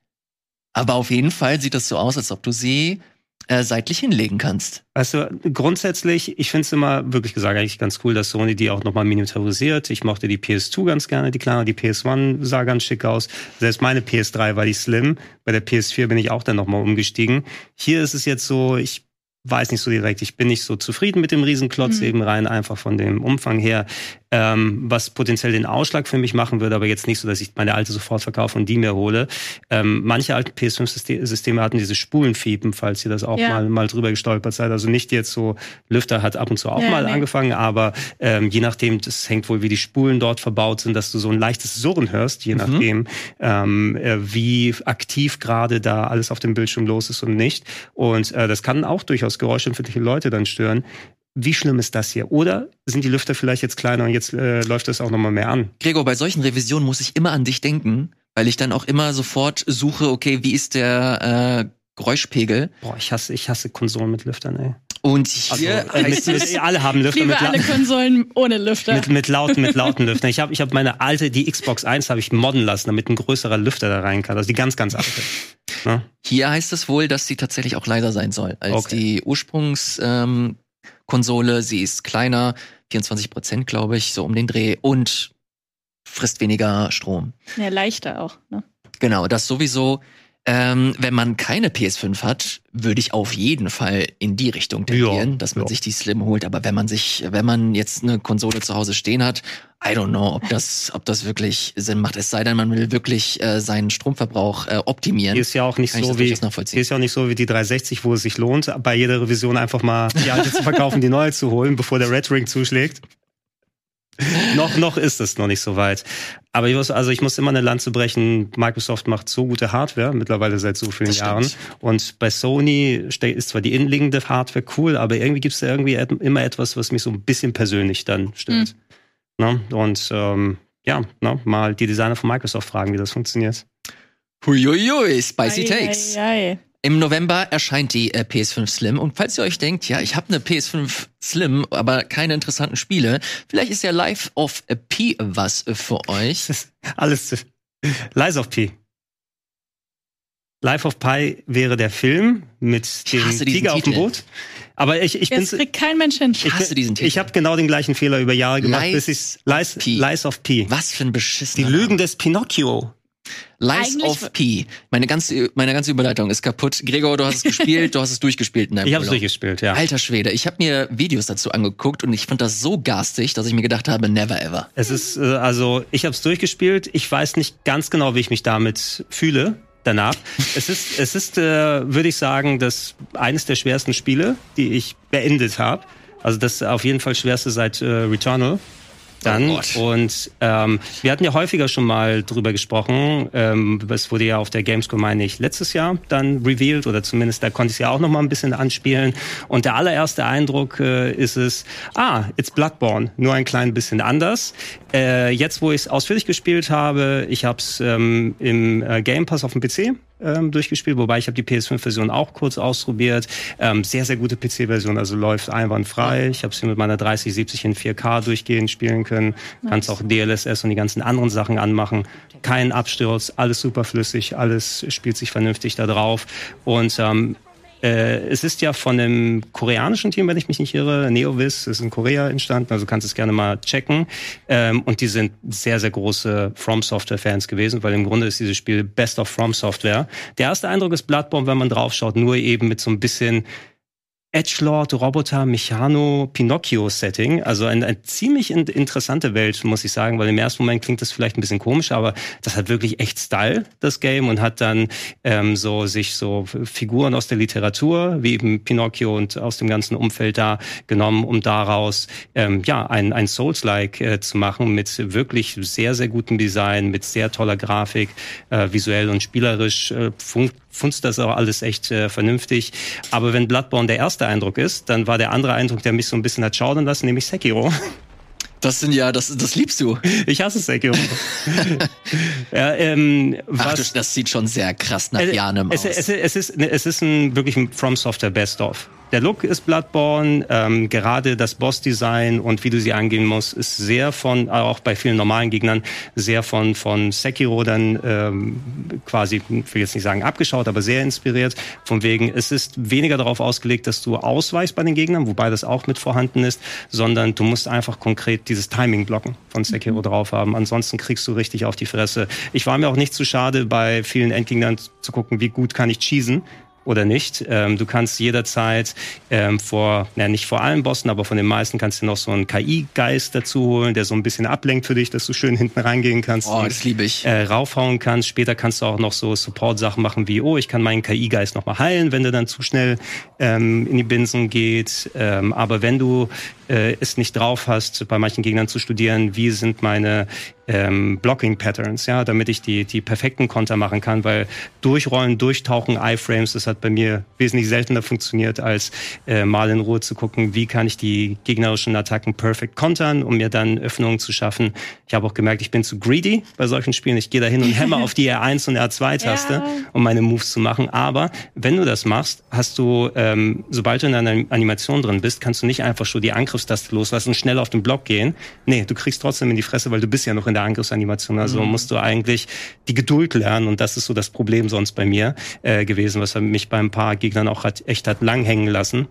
Aber auf jeden Fall sieht das so aus, als ob du sie äh, seitlich hinlegen kannst. Also grundsätzlich, ich finde es immer wirklich gesagt eigentlich ganz cool, dass Sony die auch nochmal miniaturisiert. Ich mochte die PS2 ganz gerne, die kleine, die PS1 sah ganz schick aus. Selbst meine PS3 war die slim. Bei der PS4 bin ich auch dann nochmal umgestiegen. Hier ist es jetzt so, ich weiß nicht so direkt, ich bin nicht so zufrieden mit dem Riesenklotz, Mhm. eben rein einfach von dem Umfang her, ähm, was potenziell den Ausschlag für mich machen würde, aber jetzt nicht so, dass ich meine alte sofort verkaufe und die mir hole. Ähm, manche alten PS5-Systeme hatten diese Spulenfiepen, falls ihr das auch Ja. mal, mal drüber gestolpert seid. Also nicht jetzt so, Lüfter hat ab und zu auch Ja, mal nee. angefangen, aber ähm, je nachdem, das hängt wohl, wie die Spulen dort verbaut sind, dass du so ein leichtes Surren hörst, je Mhm. nachdem, ähm, äh, wie aktiv gerade da alles auf dem Bildschirm los ist und nicht. Und äh, das kann auch durchaus geräuschempfindliche Leute dann stören. Wie schlimm ist das hier? Oder sind die Lüfter vielleicht jetzt kleiner und jetzt äh, läuft das auch nochmal mehr an? Gregor, bei solchen Revisionen muss ich immer an dich denken, weil ich dann auch immer sofort suche, okay, wie ist der äh, Geräuschpegel? Boah, ich hasse, ich hasse Konsolen mit Lüftern, ey. Und Also, hier äh, heißt mit, es, mit, alle haben Lüfter Liebe mit, alle Konsolen ohne Lüfter. mit, mit lauten, mit lauten Lüftern. Ich habe ich hab meine alte, die Xbox 1 habe ich modden lassen, damit ein größerer Lüfter da rein kann. Also die ganz, ganz alte. Ne? hier heißt es wohl, dass sie tatsächlich auch leiser sein soll als Okay. die Ursprungskonsole. Ähm, Konsole. sie ist kleiner, 24 Prozent, glaube ich, so um den Dreh und frisst weniger Strom. ja, leichter auch. Ne? Genau, das sowieso. Ähm, wenn man keine PS5 hat, würde ich auf jeden Fall in die Richtung tendieren, Ja, dass man ja. sich die Slim holt. Aber wenn man sich, wenn man jetzt eine Konsole zu Hause stehen hat, I don't know, ob das, ob das wirklich Sinn macht. Es sei denn, man will wirklich äh, seinen Stromverbrauch äh, optimieren. Die ist ja auch nicht Kann so das wie ist ja auch nicht so wie die 360, wo es sich lohnt, bei jeder Revision einfach mal die alte zu verkaufen, die neue zu holen, bevor der Red Ring zuschlägt. Noch, noch ist es noch nicht so weit. Aber ich muss, also ich muss immer eine Lanze brechen. Microsoft macht so gute Hardware mittlerweile seit so vielen Das stimmt. Jahren. Und bei Sony ist zwar die innenliegende Hardware cool, aber irgendwie gibt es da irgendwie immer etwas, was mich so ein bisschen persönlich dann stört. Ne? Und ähm, ja, ne? mal die Designer von Microsoft fragen, wie das funktioniert. Huiuiui, spicy Ei, takes. ei, ei. Im November erscheint die äh, PS5 Slim und falls ihr euch denkt, ja, ich habe eine PS5 Slim, aber keine interessanten Spiele, vielleicht ist ja Life of P was für euch. Alles zu- leise auf P. Life of Pi wäre der Film mit dem Tiger auf dem Boot. Aber ich, ich bin. Das kriegt kein Mensch hin. Ich hasse diesen Titel. Ich habe genau den gleichen Fehler über Jahre gemacht, Lies bis ich Lies, of P. Lies of P. Was für ein Die beschissener Lügen des Pinocchio. Lies Eigentlich- of P. Meine ganze, meine ganze Überleitung ist kaputt. Gregor, du hast es gespielt, du hast es durchgespielt in deinem Ich habe es durchgespielt, ja. Alter Schwede, ich habe mir Videos dazu angeguckt und ich fand das so garstig, dass ich mir gedacht habe, never ever. Es ist, äh, also, ich habe es durchgespielt. Ich weiß nicht ganz genau, wie ich mich damit fühle danach. es ist, es ist, äh, würde ich sagen, das eines der schwersten Spiele, die ich beendet habe. Also das auf jeden Fall schwerste seit äh, Returnal. Dann Oh und ähm, wir hatten ja häufiger schon mal drüber gesprochen. Ähm, es wurde ja auf der Gamescom, meine ich, letztes Jahr dann revealed oder zumindest da konnte ich es ja auch noch mal ein bisschen anspielen. Und der allererste Eindruck äh, ist es, ah, it's Bloodborne, nur ein klein bisschen anders. Äh, jetzt, wo ich es ausführlich gespielt habe, ich habe es ähm, im äh, Game Pass auf dem PC ähm, durchgespielt, wobei ich habe die PS5-Version auch kurz ausprobiert. Ähm, sehr, sehr gute PC-Version, also läuft einwandfrei. Ich habe es hier mit meiner 3070 in 4K durchgehend spielen können. Kannst auch DLSS und die ganzen anderen Sachen anmachen. Kein Absturz, alles super flüssig, alles spielt sich vernünftig da drauf. Und ähm, äh, es ist ja von einem koreanischen Team, wenn ich mich nicht irre, Neovis, ist in Korea entstanden, also kannst es gerne mal checken. Ähm, und die sind sehr, sehr große From Software-Fans gewesen, weil im Grunde ist dieses Spiel Best of From Software. Der erste Eindruck ist Bloodborne, wenn man draufschaut, nur eben mit so ein bisschen Edgelord, Roboter, Mechano, Pinocchio-Setting. Also eine, eine ziemlich in, interessante Welt, muss ich sagen, weil im ersten Moment klingt das vielleicht ein bisschen komisch, aber das hat wirklich echt Style, das Game, und hat dann ähm, so sich so Figuren aus der Literatur, wie eben Pinocchio und aus dem ganzen Umfeld da genommen, um daraus ähm, ja ein, ein Souls-like äh, zu machen mit wirklich sehr, sehr gutem Design, mit sehr toller Grafik, äh, visuell und spielerisch äh, fun funzt das auch alles echt äh, vernünftig. Aber wenn Bloodborne der erste Eindruck ist, dann war der andere Eindruck, der mich so ein bisschen hat schaudern lassen, nämlich Sekiro. Das sind ja, das, das liebst du. Ich hasse Sekiro. ja, ähm, Ach, was, das sieht schon sehr krass nach äh, Janem es, aus. es, es, ist, es ist ein wirklich ein From Software Best of. Der Look ist Bloodborne, ähm, gerade das Boss-Design und wie du sie angehen musst, ist sehr von, auch bei vielen normalen Gegnern, sehr von, von Sekiro dann ähm, quasi, ich will jetzt nicht sagen abgeschaut, aber sehr inspiriert. Von wegen, es ist weniger darauf ausgelegt, dass du ausweichst bei den Gegnern, wobei das auch mit vorhanden ist, sondern du musst einfach konkret dieses Timing blocken von Sekiro drauf haben. Ansonsten kriegst du richtig auf die Fresse. Ich war mir auch nicht zu schade, bei vielen Endgegnern zu gucken, wie gut kann ich cheesen oder nicht. Ähm, du kannst jederzeit ähm, vor, na, nicht vor allen Bossen, aber von den meisten kannst du noch so einen KI-Geist dazu holen, der so ein bisschen ablenkt für dich, dass du schön hinten reingehen kannst. Oh, das liebe ich. Äh, raufhauen kannst. Später kannst du auch noch so Support-Sachen machen wie, oh, ich kann meinen KI-Geist nochmal heilen, wenn der dann zu schnell ähm, in die Binsen geht. Ähm, aber wenn du äh, es nicht drauf hast, bei manchen Gegnern zu studieren, wie sind meine ähm, Blocking-Patterns, ja, damit ich die, die perfekten Konter machen kann, weil durchrollen, durchtauchen, Iframes, das hat bei mir wesentlich seltener funktioniert, als äh, mal in Ruhe zu gucken, wie kann ich die gegnerischen Attacken perfekt kontern, um mir dann Öffnungen zu schaffen. Ich habe auch gemerkt, ich bin zu greedy bei solchen Spielen. Ich gehe da hin und hämmer auf die R1 und R2-Taste, Ja. um meine Moves zu machen. Aber wenn du das machst, hast du, ähm, sobald du in einer Animation drin bist, kannst du nicht einfach schon die Angriffstaste loslassen und schnell auf den Block gehen. Nee, du kriegst trotzdem in die Fresse, weil du bist ja noch in der Angriffsanimation. Also musst du eigentlich die Geduld lernen und das ist so das Problem sonst bei mir äh, gewesen, was mich bei ein paar Gegnern auch hat, echt hat lang hängen lassen.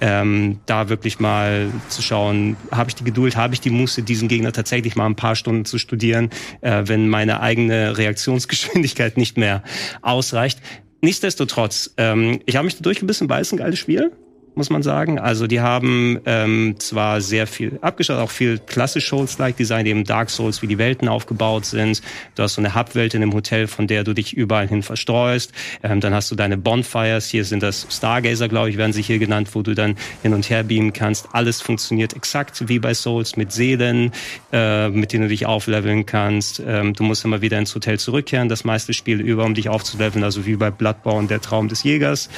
Ähm, da wirklich mal zu schauen, habe ich die Geduld, habe ich die Muße, diesen Gegner tatsächlich mal ein paar Stunden zu studieren, äh, wenn meine eigene Reaktionsgeschwindigkeit nicht mehr ausreicht. Nichtsdestotrotz, ähm, ich habe mich da durchgebissen, weil es ein geiles Spiel muss man sagen. Also die haben ähm, zwar sehr viel abgeschaut, auch viel klassisch Souls-like Design, eben Dark Souls, wie die Welten aufgebaut sind. Du hast so eine Hubwelt in einem Hotel, von der du dich überall hin verstreust. Ähm, dann hast du deine Bonfires. Hier sind das Stargazer, glaube ich, werden sie hier genannt, wo du dann hin und her beamen kannst. Alles funktioniert exakt wie bei Souls mit Seelen, äh, mit denen du dich aufleveln kannst. Ähm, du musst immer wieder ins Hotel zurückkehren, das meiste Spiel über, um dich aufzuleveln. Also wie bei Bloodborne, der Traum des Jägers,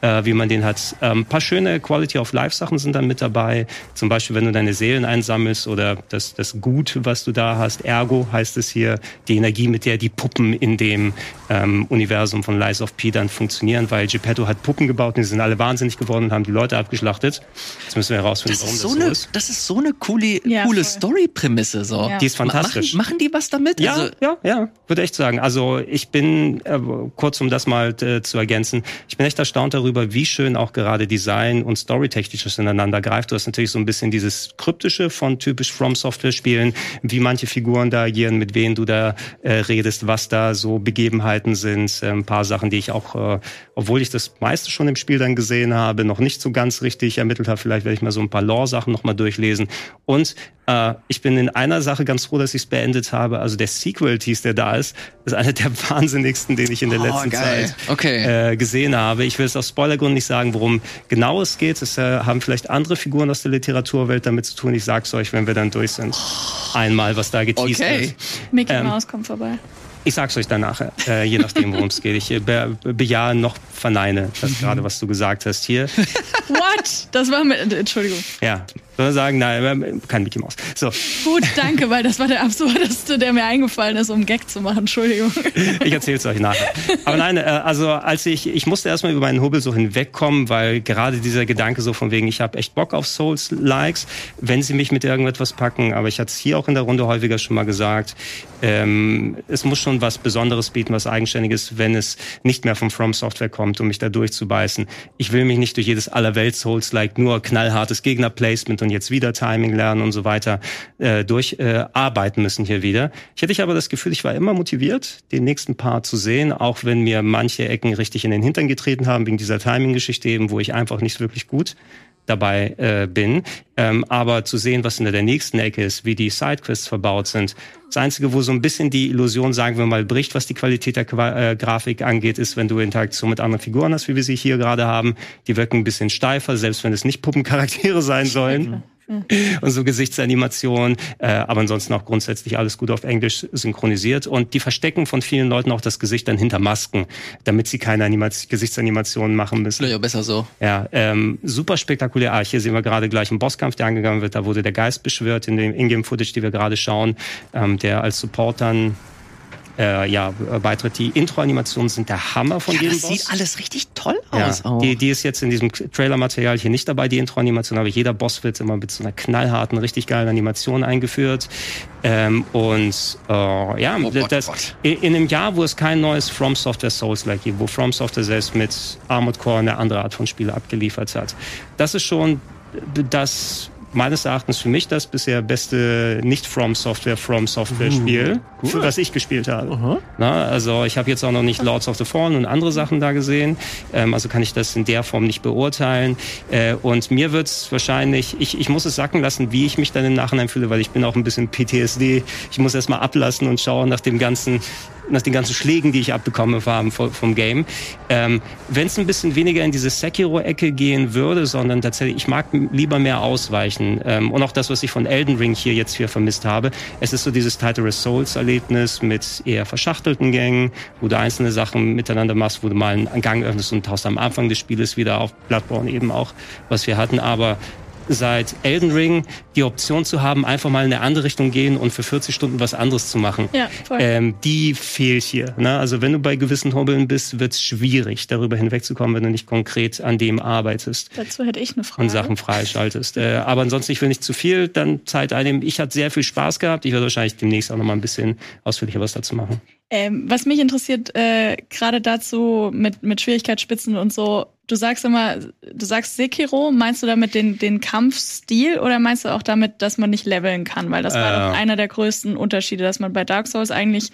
äh, wie man den hat. Ähm, paar schöne schöne Quality of Life Sachen sind dann mit dabei. Zum Beispiel, wenn du deine Seelen einsammelst oder das, das Gut, was du da hast. Ergo heißt es hier, die Energie, mit der die Puppen in dem ähm, Universum von Lies of P dann funktionieren, weil Geppetto hat Puppen gebaut und die sind alle wahnsinnig geworden und haben die Leute abgeschlachtet. Jetzt müssen wir herausfinden, Das warum ist so das so eine, ist. das ist so eine coole, Ja, coole. Story-Prämisse. So. Ja. Die ist fantastisch. Machen, machen die was damit? Ja, Also, ja, ja, würde echt sagen. Also ich bin, äh, kurz um das mal äh, zu ergänzen, ich bin echt erstaunt darüber, wie schön auch gerade Design und Storytechnisches ineinander greift. Du hast natürlich so ein bisschen dieses Kryptische von typisch From Software Spielen, wie manche Figuren da agieren, mit wem du da äh, redest, was da so Begebenheiten sind. Äh, ein paar Sachen, die ich auch, äh, obwohl ich das meiste schon im Spiel dann gesehen habe, noch nicht so ganz richtig ermittelt habe. Vielleicht werde ich mal so ein paar Lore-Sachen nochmal durchlesen. Und äh, ich bin in einer Sache ganz froh, dass ich es beendet habe. Also der Sequel-Tease, der da ist, ist einer der wahnsinnigsten, den ich in der Oh, letzten geil. Zeit Okay. äh, gesehen habe. Ich will es aus Spoilergrund nicht sagen, worum genau es geht. Es äh, haben vielleicht andere Figuren aus der Literaturwelt damit zu tun. Ich sag's euch, wenn wir dann durch sind. Einmal, was da geteased Okay. wird. Mickey Ähm, Mouse kommt vorbei. Ich sag's euch dann nachher, äh, je nachdem, worum es geht. Ich äh, be bejahe noch verneine das gerade, was du gesagt hast hier. What? Das war mit. Entschuldigung. Ja, soll sagen, nein, kein Mickey Mouse. So, Gut, danke, weil das war der absurdeste, der mir eingefallen ist, um einen Gag zu machen. Entschuldigung. ich erzähl's euch nachher. Aber nein, äh, also als ich, ich musste erstmal über meinen Hubbel so hinwegkommen, weil gerade dieser Gedanke so von wegen, ich habe echt Bock auf Souls-Likes, wenn sie mich mit irgendetwas packen. Aber ich hatte es hier auch in der Runde häufiger schon mal gesagt, ähm, es muss schon was Besonderes bieten, was Eigenständiges, wenn es nicht mehr von From Software kommt, um mich da durchzubeißen. Ich will mich nicht durch jedes allerwelt Souls-like nur knallhartes Gegnerplacement und jetzt wieder Timing lernen und so weiter äh, durcharbeiten äh, müssen hier wieder. Ich hätte ich aber das Gefühl, ich war immer motiviert, den nächsten Part zu sehen, auch wenn mir manche Ecken richtig in den Hintern getreten haben, wegen dieser Timing-Geschichte eben, wo ich einfach nicht wirklich gut dabei äh, bin. Ähm, aber zu sehen, was in der nächsten Ecke ist, wie die Sidequests verbaut sind. Das Einzige, wo so ein bisschen die Illusion, sagen wir mal, bricht, was die Qualität der Qua äh, Grafik angeht, ist, wenn du Interaktion mit anderen Figuren hast, wie wir sie hier gerade haben. Die wirken ein bisschen steifer, selbst wenn es nicht Puppencharaktere sein sollen. Und so Gesichtsanimationen, äh, aber ansonsten auch grundsätzlich alles gut auf Englisch synchronisiert. Und die verstecken von vielen Leuten auch das Gesicht dann hinter Masken, damit sie keine Animat Gesichtsanimationen machen müssen. Ja, besser so. Ja, ähm, super spektakulär. Ah, hier sehen wir gerade gleich einen Bosskampf, der angegangen wird. Da wurde der Geist beschwört in dem Ingame-Footage, die wir gerade schauen, ähm, der als Support dann äh, ja, beitritt. Die Intro-Animationen sind der Hammer von Ja, jedem das Boss. sieht alles richtig toll Ja, aus. auch. die, die ist jetzt in diesem Trailer-Material hier nicht dabei, die Intro-Animation, aber jeder Boss wird immer mit so einer knallharten, richtig geilen Animation eingeführt. Ähm, und äh, ja, Oh Gott, das, oh Gott. In, in einem Jahr, wo es kein neues From Software Souls-like gibt, wo From Software selbst mit Armored Core eine andere Art von Spiele abgeliefert hat. Das ist schon das meines Erachtens für mich das bisher beste nicht From Software From Software Spiel, für was ich gespielt habe. Na, also ich habe jetzt auch noch nicht Lords of the Fallen und andere Sachen da gesehen, ähm, also kann ich das in der Form nicht beurteilen. Äh, und mir wird's wahrscheinlich, ich, ich muss es sacken lassen, wie ich mich dann im Nachhinein fühle, weil ich bin auch ein bisschen PTSD. Ich muss erst mal ablassen und schauen nach dem ganzen nach den ganzen Schlägen, die ich abbekomme vom, vom Game. Ähm, Wenn es ein bisschen weniger in diese Sekiro-Ecke gehen würde, sondern tatsächlich, ich mag lieber mehr ausweichen. Ähm, und auch das, was ich von Elden Ring hier jetzt hier vermisst habe. Es ist so dieses Titleless Souls-Erlebnis mit eher verschachtelten Gängen, wo du einzelne Sachen miteinander machst, wo du mal einen Gang öffnest und tauchst am Anfang des Spieles wieder auf Bloodborne eben auch, was wir hatten. Aber seit Elden Ring die Option zu haben, einfach mal in eine andere Richtung gehen und für 40 Stunden was anderes zu machen. Ja, voll. Ähm, die fehlt hier. Ne? Also wenn du bei gewissen Hobeln bist, wird es schwierig, darüber hinwegzukommen, wenn du nicht konkret an dem arbeitest Dazu hätte ich eine Frage. und Sachen freischaltest. Äh, aber ansonsten, ich will nicht zu viel dann Zeit einnehmen. Ich hatte sehr viel Spaß gehabt. Ich werde wahrscheinlich demnächst auch noch mal ein bisschen ausführlicher was dazu machen. Ähm, was mich interessiert, äh, gerade dazu mit, mit Schwierigkeitsspitzen und so, du sagst immer, du sagst Sekiro, meinst du damit den, den Kampfstil oder meinst du auch damit, dass man nicht leveln kann? Weil das war Äh. doch einer der größten Unterschiede, dass man bei Dark Souls eigentlich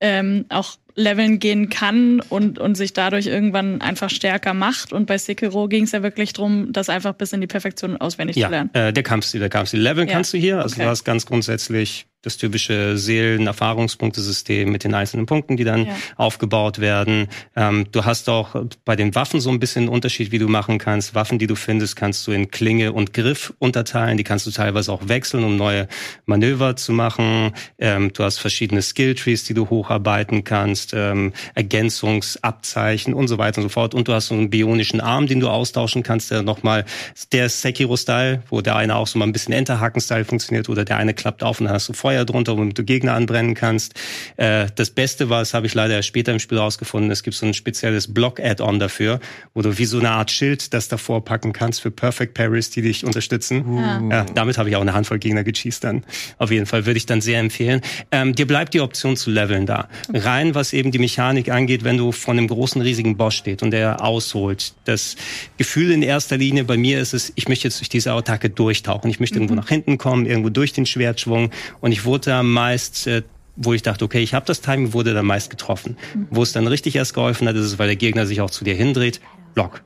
ähm, auch leveln gehen kann und, und sich dadurch irgendwann einfach stärker macht. Und bei Sekiro ging es ja wirklich drum, das einfach bis in die Perfektion auswendig zu Ja, lernen. äh, der Kampfstil, der Kampfstil. Leveln Ja, kannst du hier. Also okay. du hast ganz grundsätzlich das typische Seelen-Erfahrungspunktesystem mit den einzelnen Punkten, die dann ja. aufgebaut werden. Ähm, du hast auch bei den Waffen so ein bisschen einen Unterschied, wie du machen kannst. Waffen, die du findest, kannst du in Klinge und Griff unterteilen. Die kannst du teilweise auch wechseln, um neue Manöver zu machen. Ähm, du hast verschiedene Skilltrees, die du hocharbeiten kannst, ähm, Ergänzungsabzeichen und so weiter und so fort. Und du hast so einen bionischen Arm, den du austauschen kannst, der nochmal der Sekiro-Style, wo der eine auch so mal ein bisschen Enterhaken-Style funktioniert oder der eine klappt auf und dann hast du Feuer drunter, womit du Gegner anbrennen kannst. Äh, das Beste war, das habe ich leider erst später im Spiel rausgefunden, es gibt so ein spezielles Block-Add-on dafür, wo du wie so eine Art Schild das davor packen kannst für Perfect Parries, die dich unterstützen. Uh. Ja, damit habe ich auch eine Handvoll Gegner gecheased dann. Auf jeden Fall würde ich dann sehr empfehlen. Ähm, dir bleibt die Option zu leveln da. Rein, was eben die Mechanik angeht, wenn du von einem großen, riesigen Boss steht und der ausholt. Das Gefühl in erster Linie bei mir ist es, ich möchte jetzt durch diese Attacke durchtauchen. Ich möchte mhm. irgendwo nach hinten kommen, irgendwo durch den Schwertschwung und ich ich wurde da meist äh, wo ich dachte, okay, ich habe das Timing, wurde dann meist getroffen. Mhm. Wo es dann richtig erst geholfen hat, ist es, weil der Gegner sich auch zu dir hindreht. Block,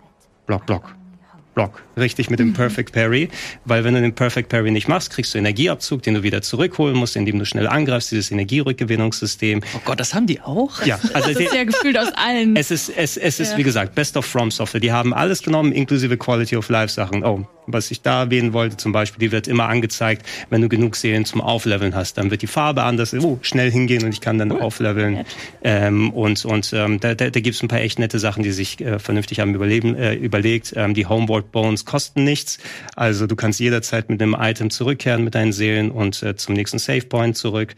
Block, Block. Block, richtig mit dem mhm. Perfect Parry, weil wenn du den Perfect Parry nicht machst, kriegst du Energieabzug, den du wieder zurückholen musst, indem du schnell angreifst, dieses Energierückgewinnungssystem. Oh Gott, das haben die auch? Ja, also das ist ja gefühlt aus allen. Es ist, es, es ist, ja. wie gesagt, Best of From Software. Die haben alles genommen, inklusive Quality of Life Sachen. Oh, was ich da erwähnen wollte, zum Beispiel, die wird immer angezeigt, wenn du genug Seelen zum Aufleveln hast, dann wird die Farbe anders, oh, schnell hingehen und ich kann dann cool. aufleveln. Ähm, und und ähm, da, da, da gibt es ein paar echt nette Sachen, die sich äh, vernünftig haben überleben, äh, überlegt. Ähm, die Homeboard Bones kosten nichts, also du kannst jederzeit mit einem Item zurückkehren mit deinen Seelen und äh, zum nächsten Save Point zurück.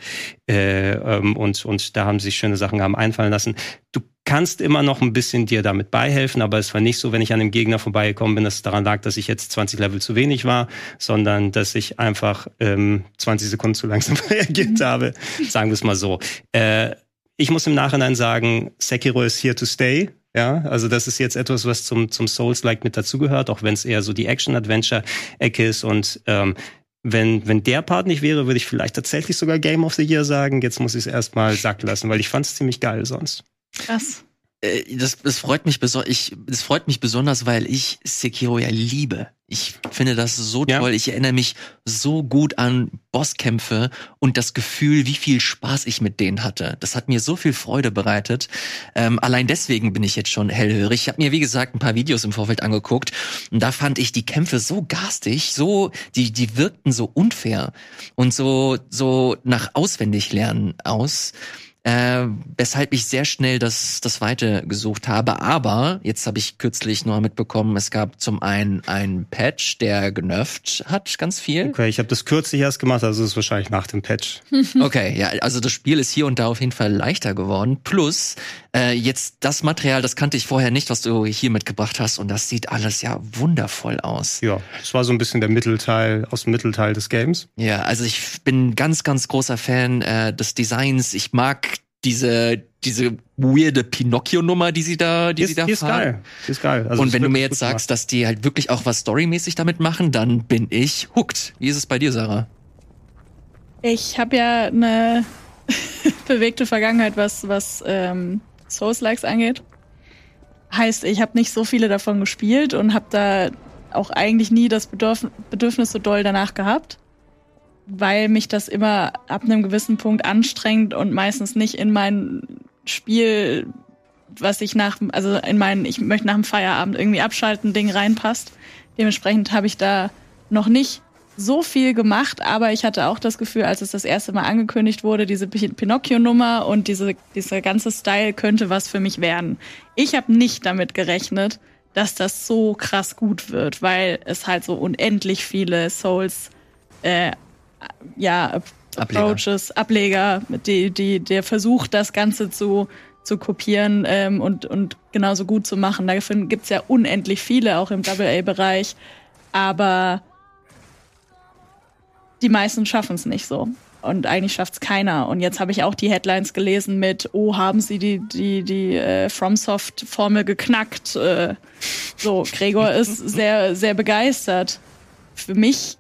Äh, ähm, und und da haben sich schöne Sachen haben einfallen lassen. Du kannst immer noch ein bisschen dir damit beihelfen, aber es war nicht so, wenn ich an dem Gegner vorbeigekommen bin, dass es daran lag, dass ich jetzt 20 Level zu wenig war, sondern dass ich einfach ähm, 20 Sekunden zu langsam reagiert habe. Sagen wir es mal so. Äh, ich muss im Nachhinein sagen, Sekiro ist here to stay. Ja, also das ist jetzt etwas, was zum, zum Souls-like mit dazugehört, auch wenn es eher so die Action-Adventure-Ecke ist und ähm, wenn, wenn der Part nicht wäre, würde ich vielleicht tatsächlich sogar Game of the Year sagen. Jetzt muss ich es erstmal sacken lassen, weil ich fand es ziemlich geil sonst. Krass. Äh, das, das freut mich besonders. Ich, das freut mich besonders, weil ich Sekiro ja liebe. Ich finde das so ja. toll. Ich erinnere mich so gut an Bosskämpfe und das Gefühl, wie viel Spaß ich mit denen hatte. Das hat mir so viel Freude bereitet. Ähm, allein deswegen bin ich jetzt schon hellhörig. Ich habe mir, wie gesagt, ein paar Videos im Vorfeld angeguckt und da fand ich die Kämpfe so garstig, so, die, die wirkten so unfair und so, so nach auswendig lernen aus äh, weshalb ich sehr schnell das, das Weite gesucht habe. Aber jetzt habe ich kürzlich noch mitbekommen, es gab zum einen einen Patch, der genervt hat ganz viel. Okay, ich habe das kürzlich erst gemacht, also ist wahrscheinlich nach dem Patch. okay, ja, also das Spiel ist hier und da auf jeden Fall leichter geworden. Plus äh, jetzt das Material, das kannte ich vorher nicht, was du hier mitgebracht hast, und das sieht alles ja wundervoll aus. Ja, das war so ein bisschen der Mittelteil aus dem Mittelteil des Games. Ja, also ich bin ganz, ganz großer Fan äh, des Designs. Ich mag diese diese weirde Pinocchio-Nummer, die sie da, die, die sie da die ist fahren. Geil. Die ist geil. Also und wenn du mir jetzt sagst, dass die halt wirklich auch was storymäßig damit machen, dann bin ich hooked. Wie ist es bei dir, Sarah? Ich habe ja eine bewegte Vergangenheit, was was ähm, Souls-likes angeht. Heißt, ich habe nicht so viele davon gespielt und habe da auch eigentlich nie das Bedürf Bedürfnis so doll danach gehabt weil mich das immer ab einem gewissen Punkt anstrengt und meistens nicht in mein Spiel, was ich nach, also in mein, ich möchte nach dem Feierabend irgendwie abschalten, Ding reinpasst. Dementsprechend habe ich da noch nicht so viel gemacht, aber ich hatte auch das Gefühl, als es das erste Mal angekündigt wurde, diese Pinocchio-Nummer und diese, dieser ganze Style könnte was für mich werden. Ich habe nicht damit gerechnet, dass das so krass gut wird, weil es halt so unendlich viele Souls äh, ja, Approaches, Ableger, die, die, der versucht, das Ganze zu, zu kopieren ähm, und, und genauso gut zu machen. Davon gibt's ja unendlich viele, auch im Double-A-Bereich. Aber die meisten schaffen es nicht so. Und eigentlich schafft's keiner. Und jetzt habe ich auch die Headlines gelesen mit, oh, haben sie die, die, die äh, FromSoft-Formel geknackt. Äh, so, Gregor ist sehr, sehr begeistert. Für mich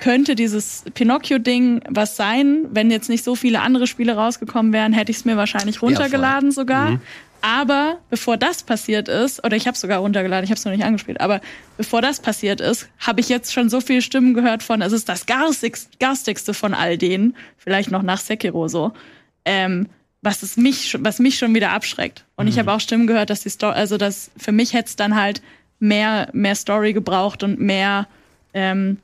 könnte dieses Pinocchio-Ding was sein. Wenn jetzt nicht so viele andere Spiele rausgekommen wären, hätte ich es mir wahrscheinlich runtergeladen sogar. Mhm. Aber bevor das passiert ist, oder ich habe sogar runtergeladen, ich habe es noch nicht angespielt, aber bevor das passiert ist, habe ich jetzt schon so viele Stimmen gehört von, es ist das garstigste, garstigste von all denen, vielleicht noch nach Sekiro so, ähm, was es mich, schon- was mich schon wieder abschreckt. Und ich habe auch Stimmen gehört, dass die Story, also dass für mich hätte es dann halt mehr, mehr Story gebraucht und mehr ähm,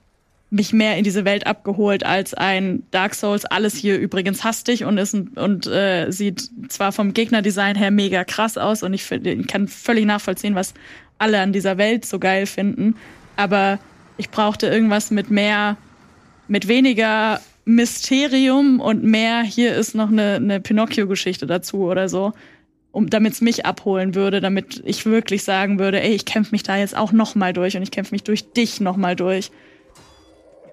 mich mehr in diese Welt abgeholt als ein Dark Souls. Alles hier übrigens hastig und ist ein, und äh, sieht zwar vom Gegnerdesign her mega krass aus und ich, ich kann völlig nachvollziehen, was alle an dieser Welt so geil finden. Aber ich brauchte irgendwas mit mehr, mit weniger Mysterium und mehr. Hier ist noch eine, eine Pinocchio-Geschichte dazu oder so. Um, damit es mich abholen würde, damit ich wirklich sagen würde, ey, ich kämpfe mich da jetzt auch noch mal durch und ich kämpfe mich durch dich noch mal durch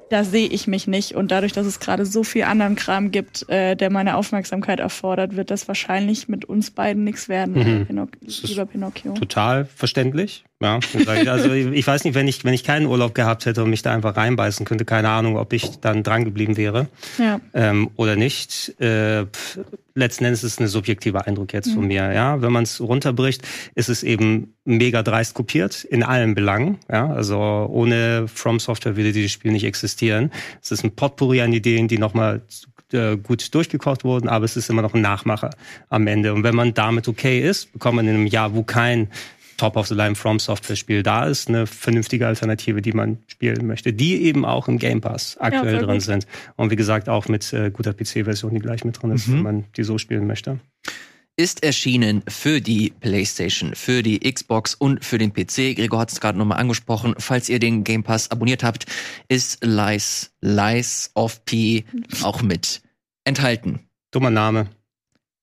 da sehe ich mich nicht. Und dadurch, dass es gerade so viel anderen Kram gibt, äh, der meine Aufmerksamkeit erfordert, wird das wahrscheinlich mit uns beiden nichts werden, Mhm. Pinoc ist lieber Pinocchio. Total verständlich. Ja, also ich weiß nicht, wenn ich, wenn ich keinen Urlaub gehabt hätte und mich da einfach reinbeißen könnte, keine Ahnung, ob ich dann dran geblieben wäre Ja. ähm, oder nicht. Äh, letzten Endes ist es ein subjektiver Eindruck jetzt von mir. Ja, wenn man es runterbricht, ist es eben mega dreist kopiert in allen Belangen. Ja, also ohne From Software würde dieses Spiel nicht existieren. Es ist ein Potpourri an Ideen, die nochmal äh, gut durchgekocht wurden, aber es ist immer noch ein Nachmacher am Ende. Und wenn man damit okay ist, bekommt man in einem Jahr, wo kein Top-of-the-Line From Software-Spiel da ist, eine vernünftige Alternative, die man spielen möchte, die eben auch im Game Pass aktuell voll drin gut. sind. Und wie gesagt, auch mit äh, guter PC-Version, die gleich mit drin ist, Mhm. wenn man die so spielen möchte. ist erschienen für die PlayStation, für die Xbox und für den PC. Gregor hat es gerade nochmal angesprochen. Falls ihr den Game Pass abonniert habt, ist Lies, Lies of P auch mit enthalten. Dummer Name.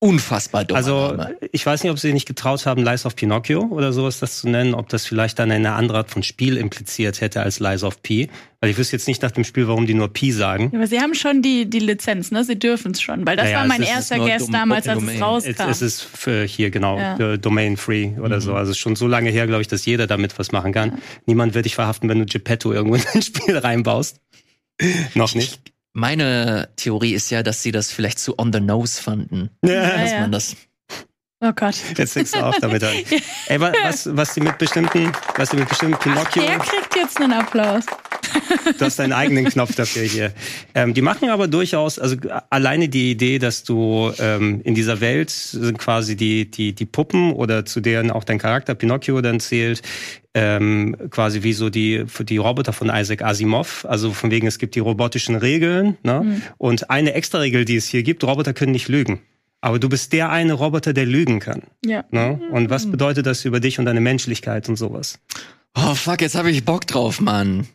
Unfassbar dumm. Also, Name. ich weiß nicht, ob sie nicht getraut haben, Lies of Pinocchio oder sowas das zu nennen, ob das vielleicht dann eine andere Art von Spiel impliziert hätte als Lies of P. Weil ich wüsste jetzt nicht nach dem Spiel, warum die nur P sagen. Ja, aber sie haben schon die, die Lizenz, ne? Sie dürfen es schon, weil das Naja, war es mein es erster Guest damals, als es Domain. Es, rauskam. es ist für hier genau Ja. Domain Free oder Mhm. so. Also schon so lange her, glaube ich, dass jeder damit was machen kann. Niemand wird dich verhaften, wenn du Geppetto irgendwo in ein Spiel reinbaust. Noch nicht. Meine Theorie ist ja, dass sie das vielleicht zu on the nose fanden. Ja, Dass man das oh Gott. Jetzt fängst du auf damit an. Ey, wa- was, was die mit bestimmten, was die mit bestimmten Pinocchio, Der kriegt jetzt einen Applaus. Du hast deinen eigenen Knopf dafür hier. Ähm, die machen aber durchaus, also alleine die Idee, dass du ähm, in dieser Welt sind quasi die, die, die Puppen oder zu deren auch dein Charakter Pinocchio dann zählt, ähm, quasi wie so die, für die Roboter von Isaac Asimov. Also von wegen, es gibt die robotischen Regeln. Ne? Und eine extra Regel, die es hier gibt, Roboter können nicht lügen. Aber du bist der eine Roboter, der lügen kann. Ja. Ne? Und was bedeutet das über dich und deine Menschlichkeit und sowas? Oh fuck, jetzt habe ich Bock drauf, Mann.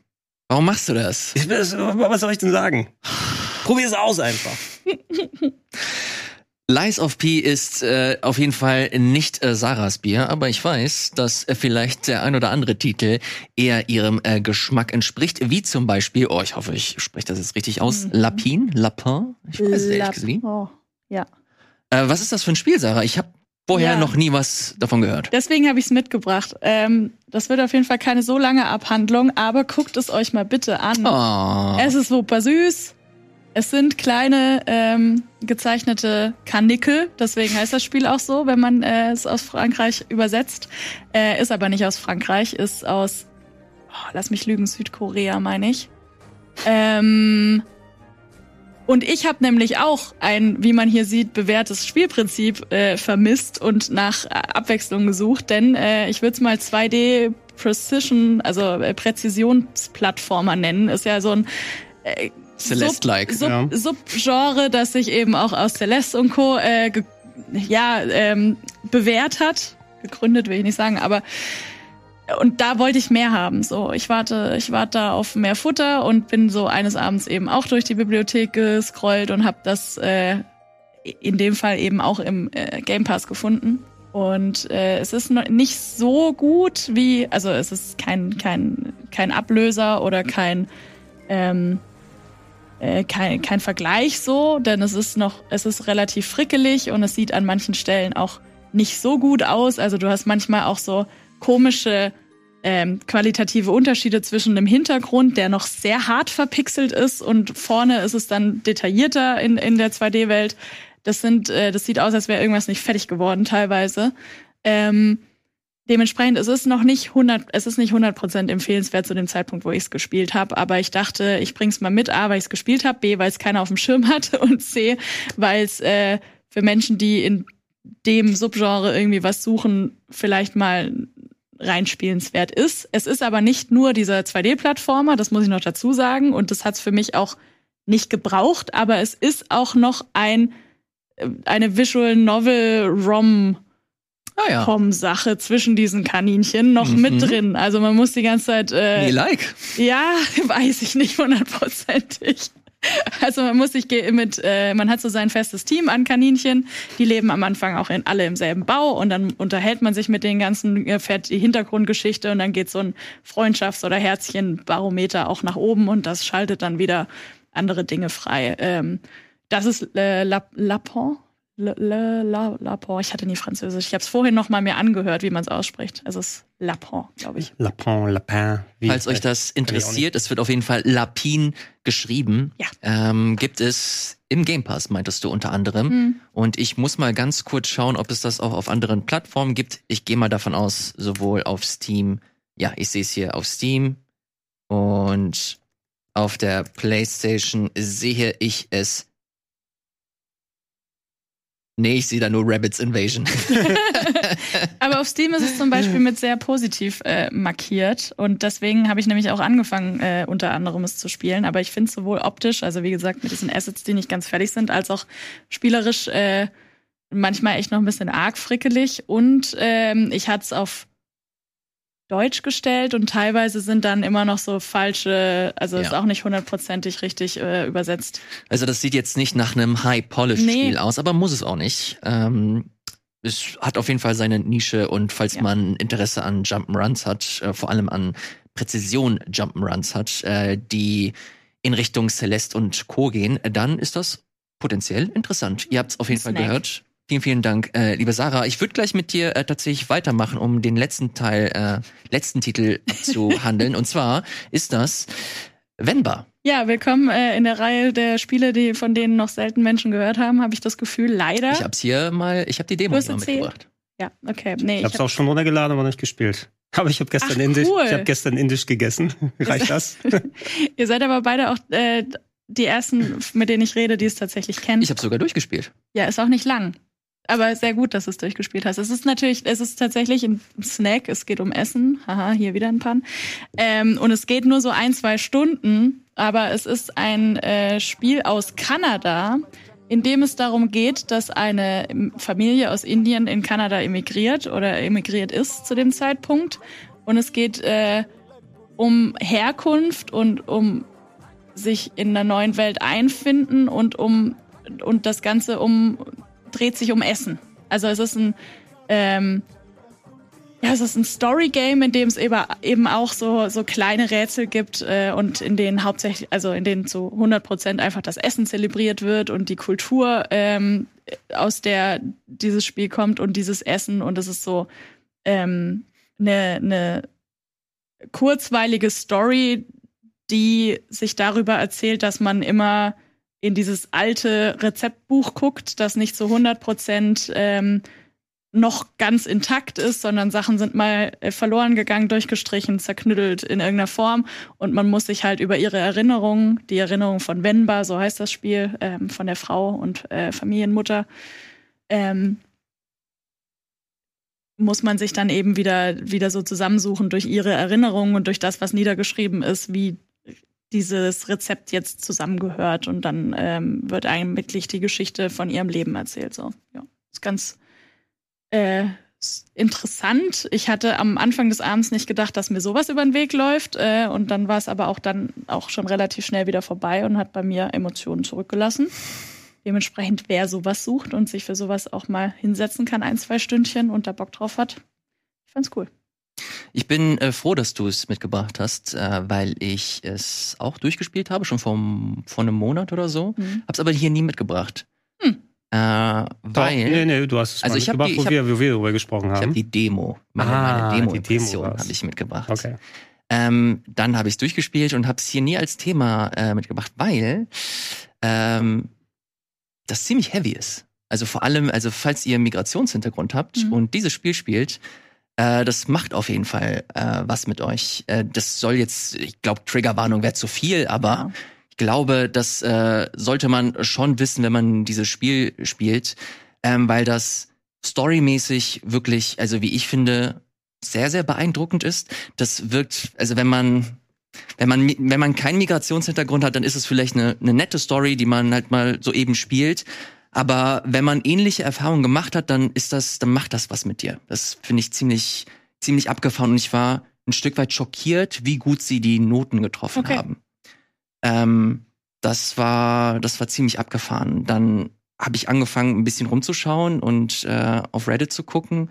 Warum machst du das? Ich, was was soll ich denn sagen? Probier es aus einfach. Lies of P ist äh, auf jeden Fall nicht äh, Sarahs Bier, aber ich weiß, dass äh, vielleicht der ein oder andere Titel eher ihrem äh, Geschmack entspricht, wie zum Beispiel, oh, ich hoffe, ich spreche das jetzt richtig aus, Mhm. Lapin, Lapin, ich weiß es ehrlich gesagt. oh. Ja. Äh, was ist das für ein Spiel, Sarah? Ich habe vorher Ja. noch nie was davon gehört. Deswegen habe ich es mitgebracht. Ähm, das wird auf jeden Fall keine so lange Abhandlung, aber guckt es euch mal bitte an. Oh. Es ist super süß. Es sind kleine ähm, gezeichnete Karnickel, deswegen heißt das Spiel auch so, wenn man äh, es aus Frankreich übersetzt. Äh, ist aber nicht aus Frankreich, ist aus, oh, lass mich lügen, Südkorea, meine ich. Ähm, und ich habe nämlich auch ein, wie man hier sieht, bewährtes Spielprinzip äh, vermisst und nach äh, Abwechslung gesucht, denn äh, ich würde es mal 2D Precision, also äh, Präzisionsplattformer nennen. Ist ja so ein äh, Celeste-like, Sub, ja. Sub, Subgenre, das sich eben auch aus Celeste und Co. Äh, ge, ja, ähm, bewährt hat. Gegründet will ich nicht sagen, aber und da wollte ich mehr haben. So, ich warte, ich warte da auf mehr Futter und bin so eines Abends eben auch durch die Bibliothek gescrollt und habe das äh, in dem Fall eben auch im äh, Game Pass gefunden. Und äh, es ist nicht so gut wie, also es ist kein kein kein Ablöser oder kein ähm, äh, kein, kein Vergleich so, denn es ist noch, es ist relativ frickelig und es sieht an manchen Stellen auch nicht so gut aus. Also du hast manchmal auch so komische ähm, qualitative Unterschiede zwischen einem Hintergrund, der noch sehr hart verpixelt ist und vorne ist es dann detaillierter in, in der 2D-Welt. Das sind, äh, das sieht aus, als wäre irgendwas nicht fertig geworden teilweise. Ähm, dementsprechend es ist noch nicht 100, es ist nicht 100% empfehlenswert zu dem Zeitpunkt, wo ich es gespielt habe. Aber ich dachte, ich bring's mal mit, A, weil ich es gespielt habe, B, weil es keiner auf dem Schirm hatte und C, weil es äh, für Menschen, die in dem Subgenre irgendwie was suchen, vielleicht mal reinspielenswert ist. Es ist aber nicht nur dieser 2D-Plattformer, das muss ich noch dazu sagen. Und das hat es für mich auch nicht gebraucht, aber es ist auch noch ein äh, eine Visual Novel ROM Ah ja. Com-Sache zwischen diesen Kaninchen noch Mhm. mit drin. Also man muss die ganze Zeit, äh, Nee, like. ja, weiß ich nicht hundertprozentig. Also man muss sich mit, äh, man hat so sein festes Team an Kaninchen, die leben am Anfang auch in alle im selben Bau und dann unterhält man sich mit den ganzen, erfährt die Hintergrundgeschichte und dann geht so ein Freundschafts- oder Herzchenbarometer auch nach oben und das schaltet dann wieder andere Dinge frei. Ähm, das ist äh, La- Lapon. Le, le, la, Lapon. Ich hatte nie Französisch. Ich habe es vorhin noch mal mir angehört, wie man es ausspricht. Es ist Lapon, glaube ich. Lapin, Lapin. Wie Falls euch das interessiert, es wird auf jeden Fall Lapin geschrieben. Ja. Ähm, gibt es im Game Pass, meintest du unter anderem. Hm. Und ich muss mal ganz kurz schauen, ob es das auch auf anderen Plattformen gibt. Ich gehe mal davon aus, sowohl auf Steam, ja, ich sehe es hier auf Steam und auf der PlayStation sehe ich es. Nee, ich sehe da nur Rabbits Invasion. Aber auf Steam ist es zum Beispiel mit sehr positiv äh, markiert. Und deswegen habe ich nämlich auch angefangen, äh, unter anderem es zu spielen. Aber ich finde sowohl optisch, also wie gesagt, mit diesen Assets, die nicht ganz fertig sind, als auch spielerisch äh, manchmal echt noch ein bisschen arg frickelig. Und ähm, ich hatte es auf Deutsch gestellt und teilweise sind dann immer noch so falsche, also ist Ja. auch nicht hundertprozentig richtig äh, übersetzt. Also das sieht jetzt nicht nach einem High-Polish-Spiel Nee. aus, aber muss es auch nicht. Ähm, es hat auf jeden Fall seine Nische und falls Ja. man Interesse an Jump'n'Runs hat, äh, vor allem an Präzision Jump'n'Runs hat, äh, die in Richtung Celeste und Co. gehen, äh, dann ist das potenziell interessant. Ihr habt es auf jeden Fall Snack. gehört. Vielen, vielen Dank, äh, liebe Sarah. Ich würde gleich mit dir äh, tatsächlich weitermachen, um den letzten Teil, äh, letzten Titel zu handeln. und zwar ist das Venba. Ja, willkommen äh, in der Reihe der Spiele, die von denen noch selten Menschen gehört haben, habe ich das Gefühl, leider. Ich hab's hier mal, ich habe die Demo mal mitgebracht. Ja, okay. Nee, Ich ich habe es auch schon runtergeladen, aber nicht gespielt. Aber ich habe gestern Ach, indisch, cool. ich habe gestern indisch gegessen. Reicht das? ihr seid aber beide auch äh, die ersten, mit denen ich rede, die es tatsächlich kennen. Ich habe sogar durchgespielt. ja, ist auch nicht lang. Aber sehr gut, dass du es durchgespielt hast. Es ist natürlich, es ist tatsächlich ein Snack, es geht um Essen. Haha, hier wieder ein Pan. Ähm, und es geht nur so ein, zwei Stunden, aber es ist ein äh, Spiel aus Kanada, in dem es darum geht, dass eine Familie aus Indien in Kanada emigriert oder emigriert ist zu dem Zeitpunkt. Und es geht äh, um Herkunft und um sich in der neuen Welt einfinden und um und das Ganze um dreht sich um Essen. Also es ist ein ähm, ja, es ist ein Story-Game, in dem es eben, auch so, so kleine Rätsel gibt äh, und in denen hauptsächlich, also in denen zu 100 Prozent einfach das Essen zelebriert wird und die Kultur, ähm, aus der dieses Spiel kommt und dieses Essen und es ist so ähm, eine, eine kurzweilige Story, die sich darüber erzählt, dass man immer in dieses alte Rezeptbuch guckt, das nicht zu 100 Prozent ähm, noch ganz intakt ist, sondern Sachen sind mal äh, verloren gegangen, durchgestrichen, zerknüttelt in irgendeiner Form. Und man muss sich halt über ihre Erinnerungen, die Erinnerung von Wenba, so heißt das Spiel, ähm, von der Frau und äh, Familienmutter, ähm, muss man sich dann eben wieder, wieder so zusammensuchen durch ihre Erinnerungen und durch das, was niedergeschrieben ist, wie dieses Rezept jetzt zusammengehört und dann ähm, wird eigentlich die Geschichte von ihrem Leben erzählt. So, ja, ist ganz äh, interessant. Ich hatte am Anfang des Abends nicht gedacht, dass mir sowas über den Weg läuft äh, und dann war es aber auch dann auch schon relativ schnell wieder vorbei und hat bei mir Emotionen zurückgelassen. Dementsprechend, wer sowas sucht und sich für sowas auch mal hinsetzen kann, ein, zwei Stündchen und da Bock drauf hat, ich fand's cool. Ich bin äh, froh, dass du es mitgebracht hast, äh, weil ich es auch durchgespielt habe, schon vor, vor einem Monat oder so. Mhm. Hab's aber hier nie mitgebracht. Hm. Äh, weil. Doch, nee, nee, du hast es Also mal ich mitgebracht, die- wo, ich hab- wir, wo wir darüber gesprochen Ich habe haben. die Demo, meine, Ah, meine Demo-Impression habe ich mitgebracht. okay. Ähm, dann habe ich es durchgespielt und habe es hier nie als Thema äh, mitgebracht, weil ähm, das ziemlich heavy ist. Also vor allem, also falls ihr Migrationshintergrund habt Mhm. und dieses Spiel spielt, äh, das macht auf jeden Fall äh, was mit euch. Äh, das soll jetzt, ich glaube, Triggerwarnung wäre zu viel, aber Ja. ich glaube, das äh, sollte man schon wissen, wenn man dieses Spiel spielt, ähm, weil das storymäßig wirklich, also wie ich finde, sehr, sehr beeindruckend ist. Das wirkt, also wenn man, wenn man, wenn man keinen Migrationshintergrund hat, dann ist es vielleicht eine, eine nette Story, die man halt mal so eben spielt. Aber wenn man ähnliche Erfahrungen gemacht hat, dann ist das, dann macht das was mit dir. Das finde ich ziemlich, ziemlich abgefahren. Und ich war ein Stück weit schockiert, wie gut sie die Noten getroffen Okay. haben. Ähm, das war, das war ziemlich abgefahren. Dann habe ich angefangen, ein bisschen rumzuschauen und äh, auf Reddit zu gucken.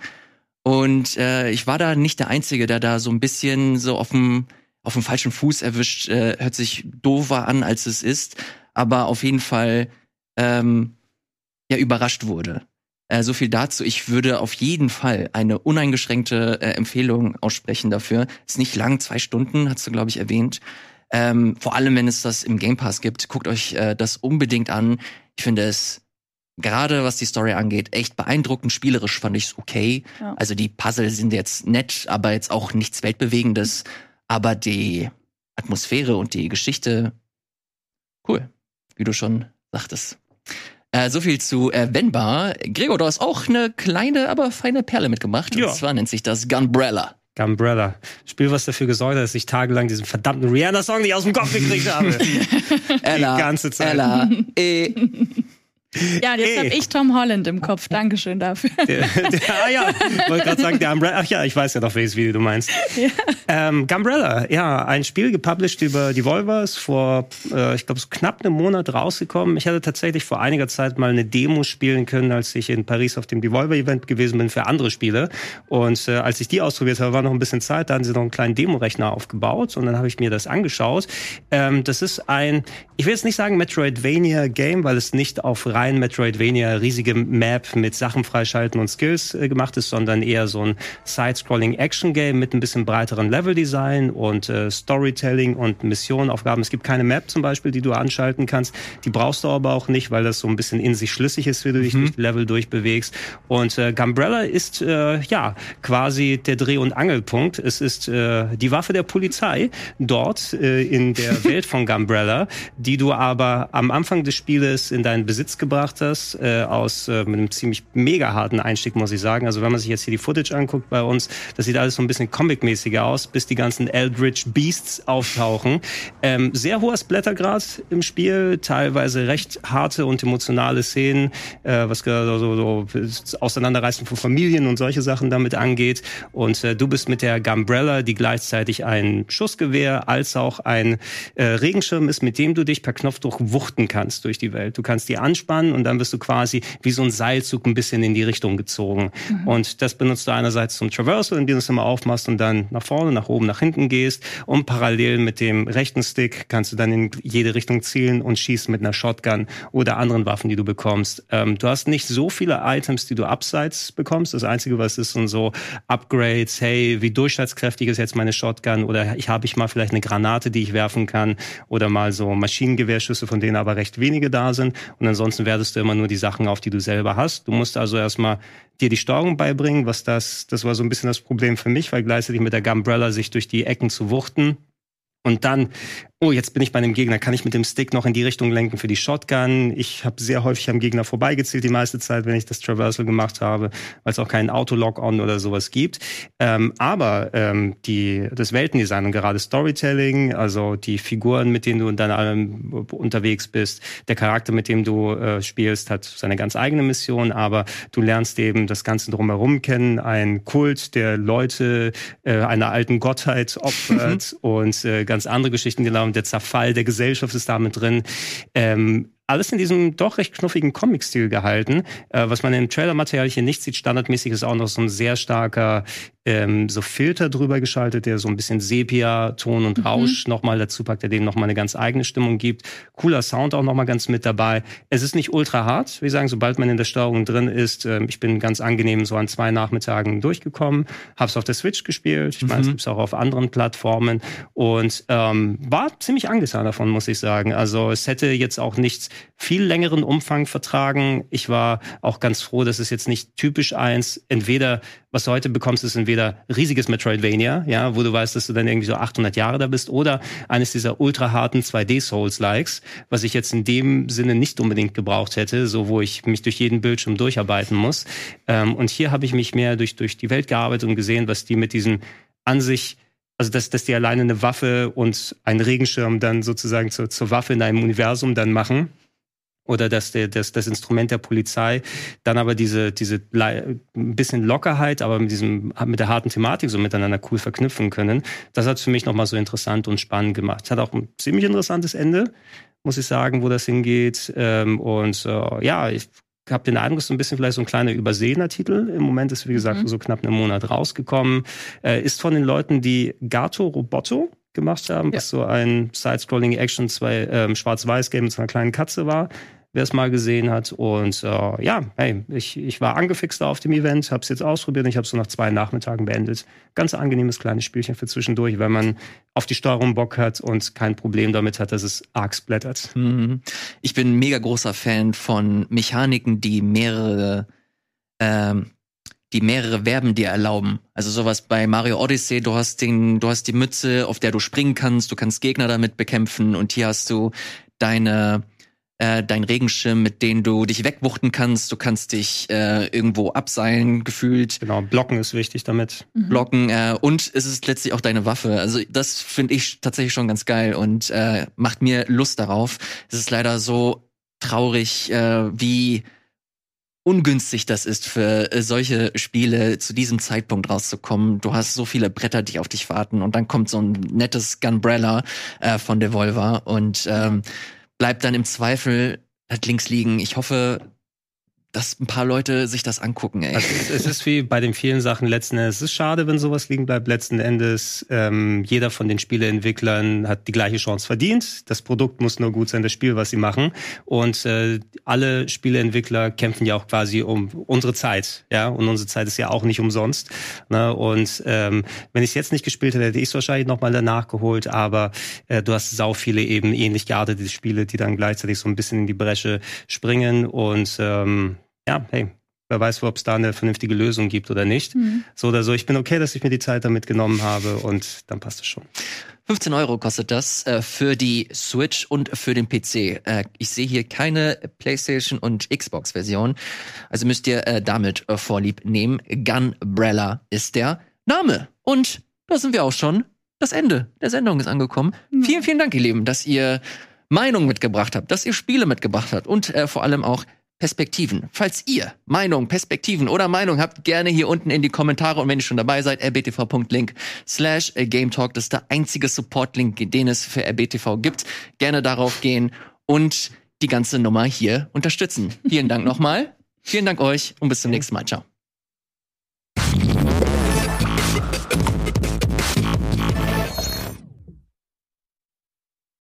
Und äh, ich war da nicht der Einzige, der da so ein bisschen so auf dem auf dem falschen Fuß erwischt. Äh, hört sich doofer an, als es ist, aber auf jeden Fall ähm, ja überrascht wurde. Äh, so viel dazu. Ich würde auf jeden Fall eine uneingeschränkte äh, Empfehlung aussprechen dafür. Ist nicht lang, zwei Stunden, hast du glaube ich erwähnt. Ähm, vor allem, wenn es das im Game Pass gibt, guckt euch äh, das unbedingt an. Ich finde es gerade was die Story angeht, echt beeindruckend. Spielerisch fand ich es okay. Ja. Also die Puzzle sind jetzt nett, aber jetzt auch nichts Weltbewegendes. Aber die Atmosphäre und die Geschichte, cool, wie du schon sagtest. Äh, so viel zu äh, Venbar. Gregor, du hast auch eine kleine, aber feine Perle mitgebracht. Ja. Und zwar nennt sich das Gunbrella. Umbrella. Spiel, was dafür gesorgt hat, dass ich tagelang diesen verdammten Rihanna-Song nicht aus dem Kopf gekriegt habe. Ella, ganze Zeit. Ella, eh. Ja, jetzt habe ich Tom Holland im Kopf. Dankeschön dafür. der, der, ah ja, ich wollte gerade sagen, der Umbrella. Ach ja, ich weiß ja doch, welches Video du meinst. Ähm, Gumbrella, ja, ein Spiel gepublished über Devolvers, vor, äh, ich glaube, so knapp einem Monat rausgekommen. Ich hatte tatsächlich vor einiger Zeit mal eine Demo spielen können, als ich in Paris auf dem Devolver-Event gewesen bin für andere Spiele. Und äh, als ich die ausprobiert habe, war noch ein bisschen Zeit, da hatten sie noch einen kleinen Demo-Rechner aufgebaut und dann habe ich mir das angeschaut. Ähm, das ist ein, ich will jetzt nicht sagen Metroidvania-Game, weil es nicht auf rein Metroidvania riesige Map mit Sachen freischalten und Skills äh, gemacht ist, sondern eher so ein Side-Scrolling-Action-Game mit ein bisschen breiteren Level-Design und äh, Storytelling und Missionenaufgaben. Es gibt keine Map zum Beispiel, die du anschalten kannst. Die brauchst du aber auch nicht, weil das so ein bisschen in sich schlüssig ist, wie du dich durch die Level durchbewegst. Und äh, Gumbrella ist äh, ja quasi der Dreh- und Angelpunkt. Es ist äh, die Waffe der Polizei dort äh, in der Welt von Gumbrella, die du aber am Anfang des Spieles in deinen Besitz gebracht hast, äh, aus äh, einem ziemlich mega harten Einstieg, muss ich sagen. Also wenn man sich jetzt hier die Footage anguckt bei uns, das sieht alles so ein bisschen comic-mäßiger aus, bis die ganzen Eldritch Beasts auftauchen. Ähm, sehr hoher Splattergrad im Spiel, teilweise recht harte und emotionale Szenen, äh, was gerade so, so, so Auseinanderreißen von Familien und solche Sachen damit angeht. Und äh, du bist mit der Gumbrella, die gleichzeitig ein Schussgewehr als auch ein äh, Regenschirm ist, mit dem du dich per Knopfdruck wuchten kannst durch die Welt. Du kannst die anspannen und dann wirst du quasi wie so ein Seilzug ein bisschen in die Richtung gezogen. Und das benutzt du einerseits zum Traversal, indem du es immer aufmachst und dann nach vorne, nach oben, nach hinten gehst. Und parallel mit dem rechten Stick kannst du dann in jede Richtung zielen und schießen mit einer Shotgun oder anderen Waffen, die du bekommst. Ähm, du hast nicht so viele Items, die du abseits bekommst. Das Einzige, was ist, sind so Upgrades. Hey, wie durchschlagskräftig ist jetzt meine Shotgun? Oder ich habe ich mal vielleicht eine Granate, die ich werfen kann? Oder mal so Maschinengewehrschüsse, von denen aber recht wenige da sind. Und ansonsten wertest du immer nur die Sachen auf, die du selber hast. Du musst also erstmal dir die Steuerung beibringen, was das, das war so ein bisschen das Problem für mich, weil gleichzeitig mit der Gumbrella sich durch die Ecken zu wuchten. Und dann, oh, jetzt bin ich bei einem Gegner, kann ich mit dem Stick noch in die Richtung lenken für die Shotgun. Ich habe sehr häufig am Gegner vorbeigezielt die meiste Zeit, wenn ich das Traversal gemacht habe, weil es auch keinen Auto-Lock-On oder sowas gibt. Ähm, aber ähm, die, das Weltendesign und gerade Storytelling, also die Figuren, mit denen du dann ähm, unterwegs bist, der Charakter, mit dem du äh, spielst, hat seine ganz eigene Mission, aber du lernst eben das Ganze drumherum kennen, ein Kult, der Leute äh, einer alten Gottheit opfert und äh, ganz andere Geschichten, genau, der Zerfall der Gesellschaft ist damit drin. Ähm, alles in diesem doch recht knuffigen Comic-Stil gehalten. Äh, was man im Trailer-Material hier nicht sieht, standardmäßig ist auch noch so ein sehr starker ähm, so Filter drüber geschaltet, der so ein bisschen Sepia-Ton und mhm. Rausch mhm. nochmal dazu packt, der dem nochmal eine ganz eigene Stimmung gibt. Cooler Sound auch nochmal ganz mit dabei. Es ist nicht ultra hart, wie sagen, sobald man in der Steuerung drin ist. Äh, ich bin ganz angenehm so an zwei Nachmittagen durchgekommen, hab's auf der Switch gespielt. Ich mhm. meine, es gibt's auch auf anderen Plattformen und ähm, war ziemlich angetan davon, muss ich sagen. Also es hätte jetzt auch nichts viel längeren Umfang vertragen. Ich war auch ganz froh, dass es jetzt nicht typisch eins, entweder was du heute bekommst, ist entweder riesiges Metroidvania, ja, wo du weißt, dass du dann irgendwie so 800 Jahre da bist, oder eines dieser ultra harten 2D Souls-Likes, was ich jetzt in dem Sinne nicht unbedingt gebraucht hätte, so wo ich mich durch jeden Bildschirm durcharbeiten muss. Ähm, und hier habe ich mich mehr durch, durch die Welt gearbeitet und gesehen, was die mit diesen an sich also dass, dass die alleine eine Waffe und einen Regenschirm dann sozusagen zur, zur Waffe in einem Universum dann machen oder dass der, das, das Instrument der Polizei dann aber diese, diese ein bisschen Lockerheit, aber mit diesem, mit der harten Thematik so miteinander cool verknüpfen können. Das hat für mich nochmal so interessant und spannend gemacht. Hat auch ein ziemlich interessantes Ende, muss ich sagen, wo das hingeht. Ähm, und äh, ja, ich habe den Eindruck, es ist ein bisschen vielleicht so ein kleiner übersehener Titel. Im Moment ist, wie gesagt, mhm. so knapp einen Monat rausgekommen. Äh, ist von den Leuten, die Gato Roboto gemacht haben, ja. was so ein Side-Scrolling-Action, zwei ähm, Schwarz-Weiß-Game mit so einer kleinen Katze war wer es mal gesehen hat. Und äh, ja, hey, ich, ich war angefixt auf dem Event, habe es jetzt ausprobiert und ich habe es so nach zwei Nachmittagen beendet. Ganz angenehmes kleines Spielchen für zwischendurch, wenn man auf die Steuerung Bock hat und kein Problem damit hat, dass es arg splattert. Mhm. Ich bin mega großer Fan von Mechaniken, die mehrere ähm, die mehrere Verben dir erlauben. Also sowas bei Mario Odyssey, du hast den, du hast die Mütze, auf der du springen kannst, du kannst Gegner damit bekämpfen und hier hast du deine äh, dein Regenschirm, mit dem du dich wegwuchten kannst. Du kannst dich äh, irgendwo abseilen, gefühlt. Genau, blocken ist wichtig damit. Mhm. Blocken äh, und es ist letztlich auch deine Waffe. Also das finde ich tatsächlich schon ganz geil und äh, macht mir Lust darauf. Es ist leider so traurig, äh, wie ungünstig das ist für äh, solche Spiele zu diesem Zeitpunkt rauszukommen. Du hast so viele Bretter, die auf dich warten und dann kommt so ein nettes Gunbrella äh, von Devolver und ähm, bleibt dann im Zweifel halt links liegen. Ich hoffe, dass ein paar Leute sich das angucken, ey. Also es ist wie bei den vielen Sachen letzten Endes. Es ist schade, wenn sowas liegen bleibt. Letzten Endes, ähm, jeder von den Spieleentwicklern hat die gleiche Chance verdient. Das Produkt muss nur gut sein, das Spiel, was sie machen. Und äh, alle Spieleentwickler kämpfen ja auch quasi um unsere Zeit. Ja, und unsere Zeit ist ja auch nicht umsonst. Ne? Und ähm, wenn ich es jetzt nicht gespielt hätte, hätte ich es wahrscheinlich nochmal danach geholt. Aber äh, du hast sau viele eben ähnlich geartete Spiele, die dann gleichzeitig so ein bisschen in die Bresche springen. Und ähm, ja, hey, wer weiß, ob es da eine vernünftige Lösung gibt oder nicht. Mhm. So oder so. Ich bin okay, dass ich mir die Zeit damit genommen habe und dann passt es schon. 15 Euro kostet das äh, für die Switch und für den PC. Äh, ich sehe hier keine PlayStation und Xbox-Version. Also müsst ihr äh, damit äh, Vorlieb nehmen. Gunbrella ist der Name. Und da sind wir auch schon. Das Ende der Sendung ist angekommen. Mhm. Vielen, vielen Dank, ihr Lieben, dass ihr Meinung mitgebracht habt, dass ihr Spiele mitgebracht habt und äh, vor allem auch Perspektiven. Falls ihr Meinung, Perspektiven oder Meinung habt, gerne hier unten in die Kommentare und wenn ihr schon dabei seid, rbtv.link slash Game Talk. Das ist der einzige Support-Link, den es für rbtv gibt. Gerne darauf gehen und die ganze Nummer hier unterstützen. Vielen Dank nochmal. Vielen Dank euch und bis zum nächsten Mal. Ciao.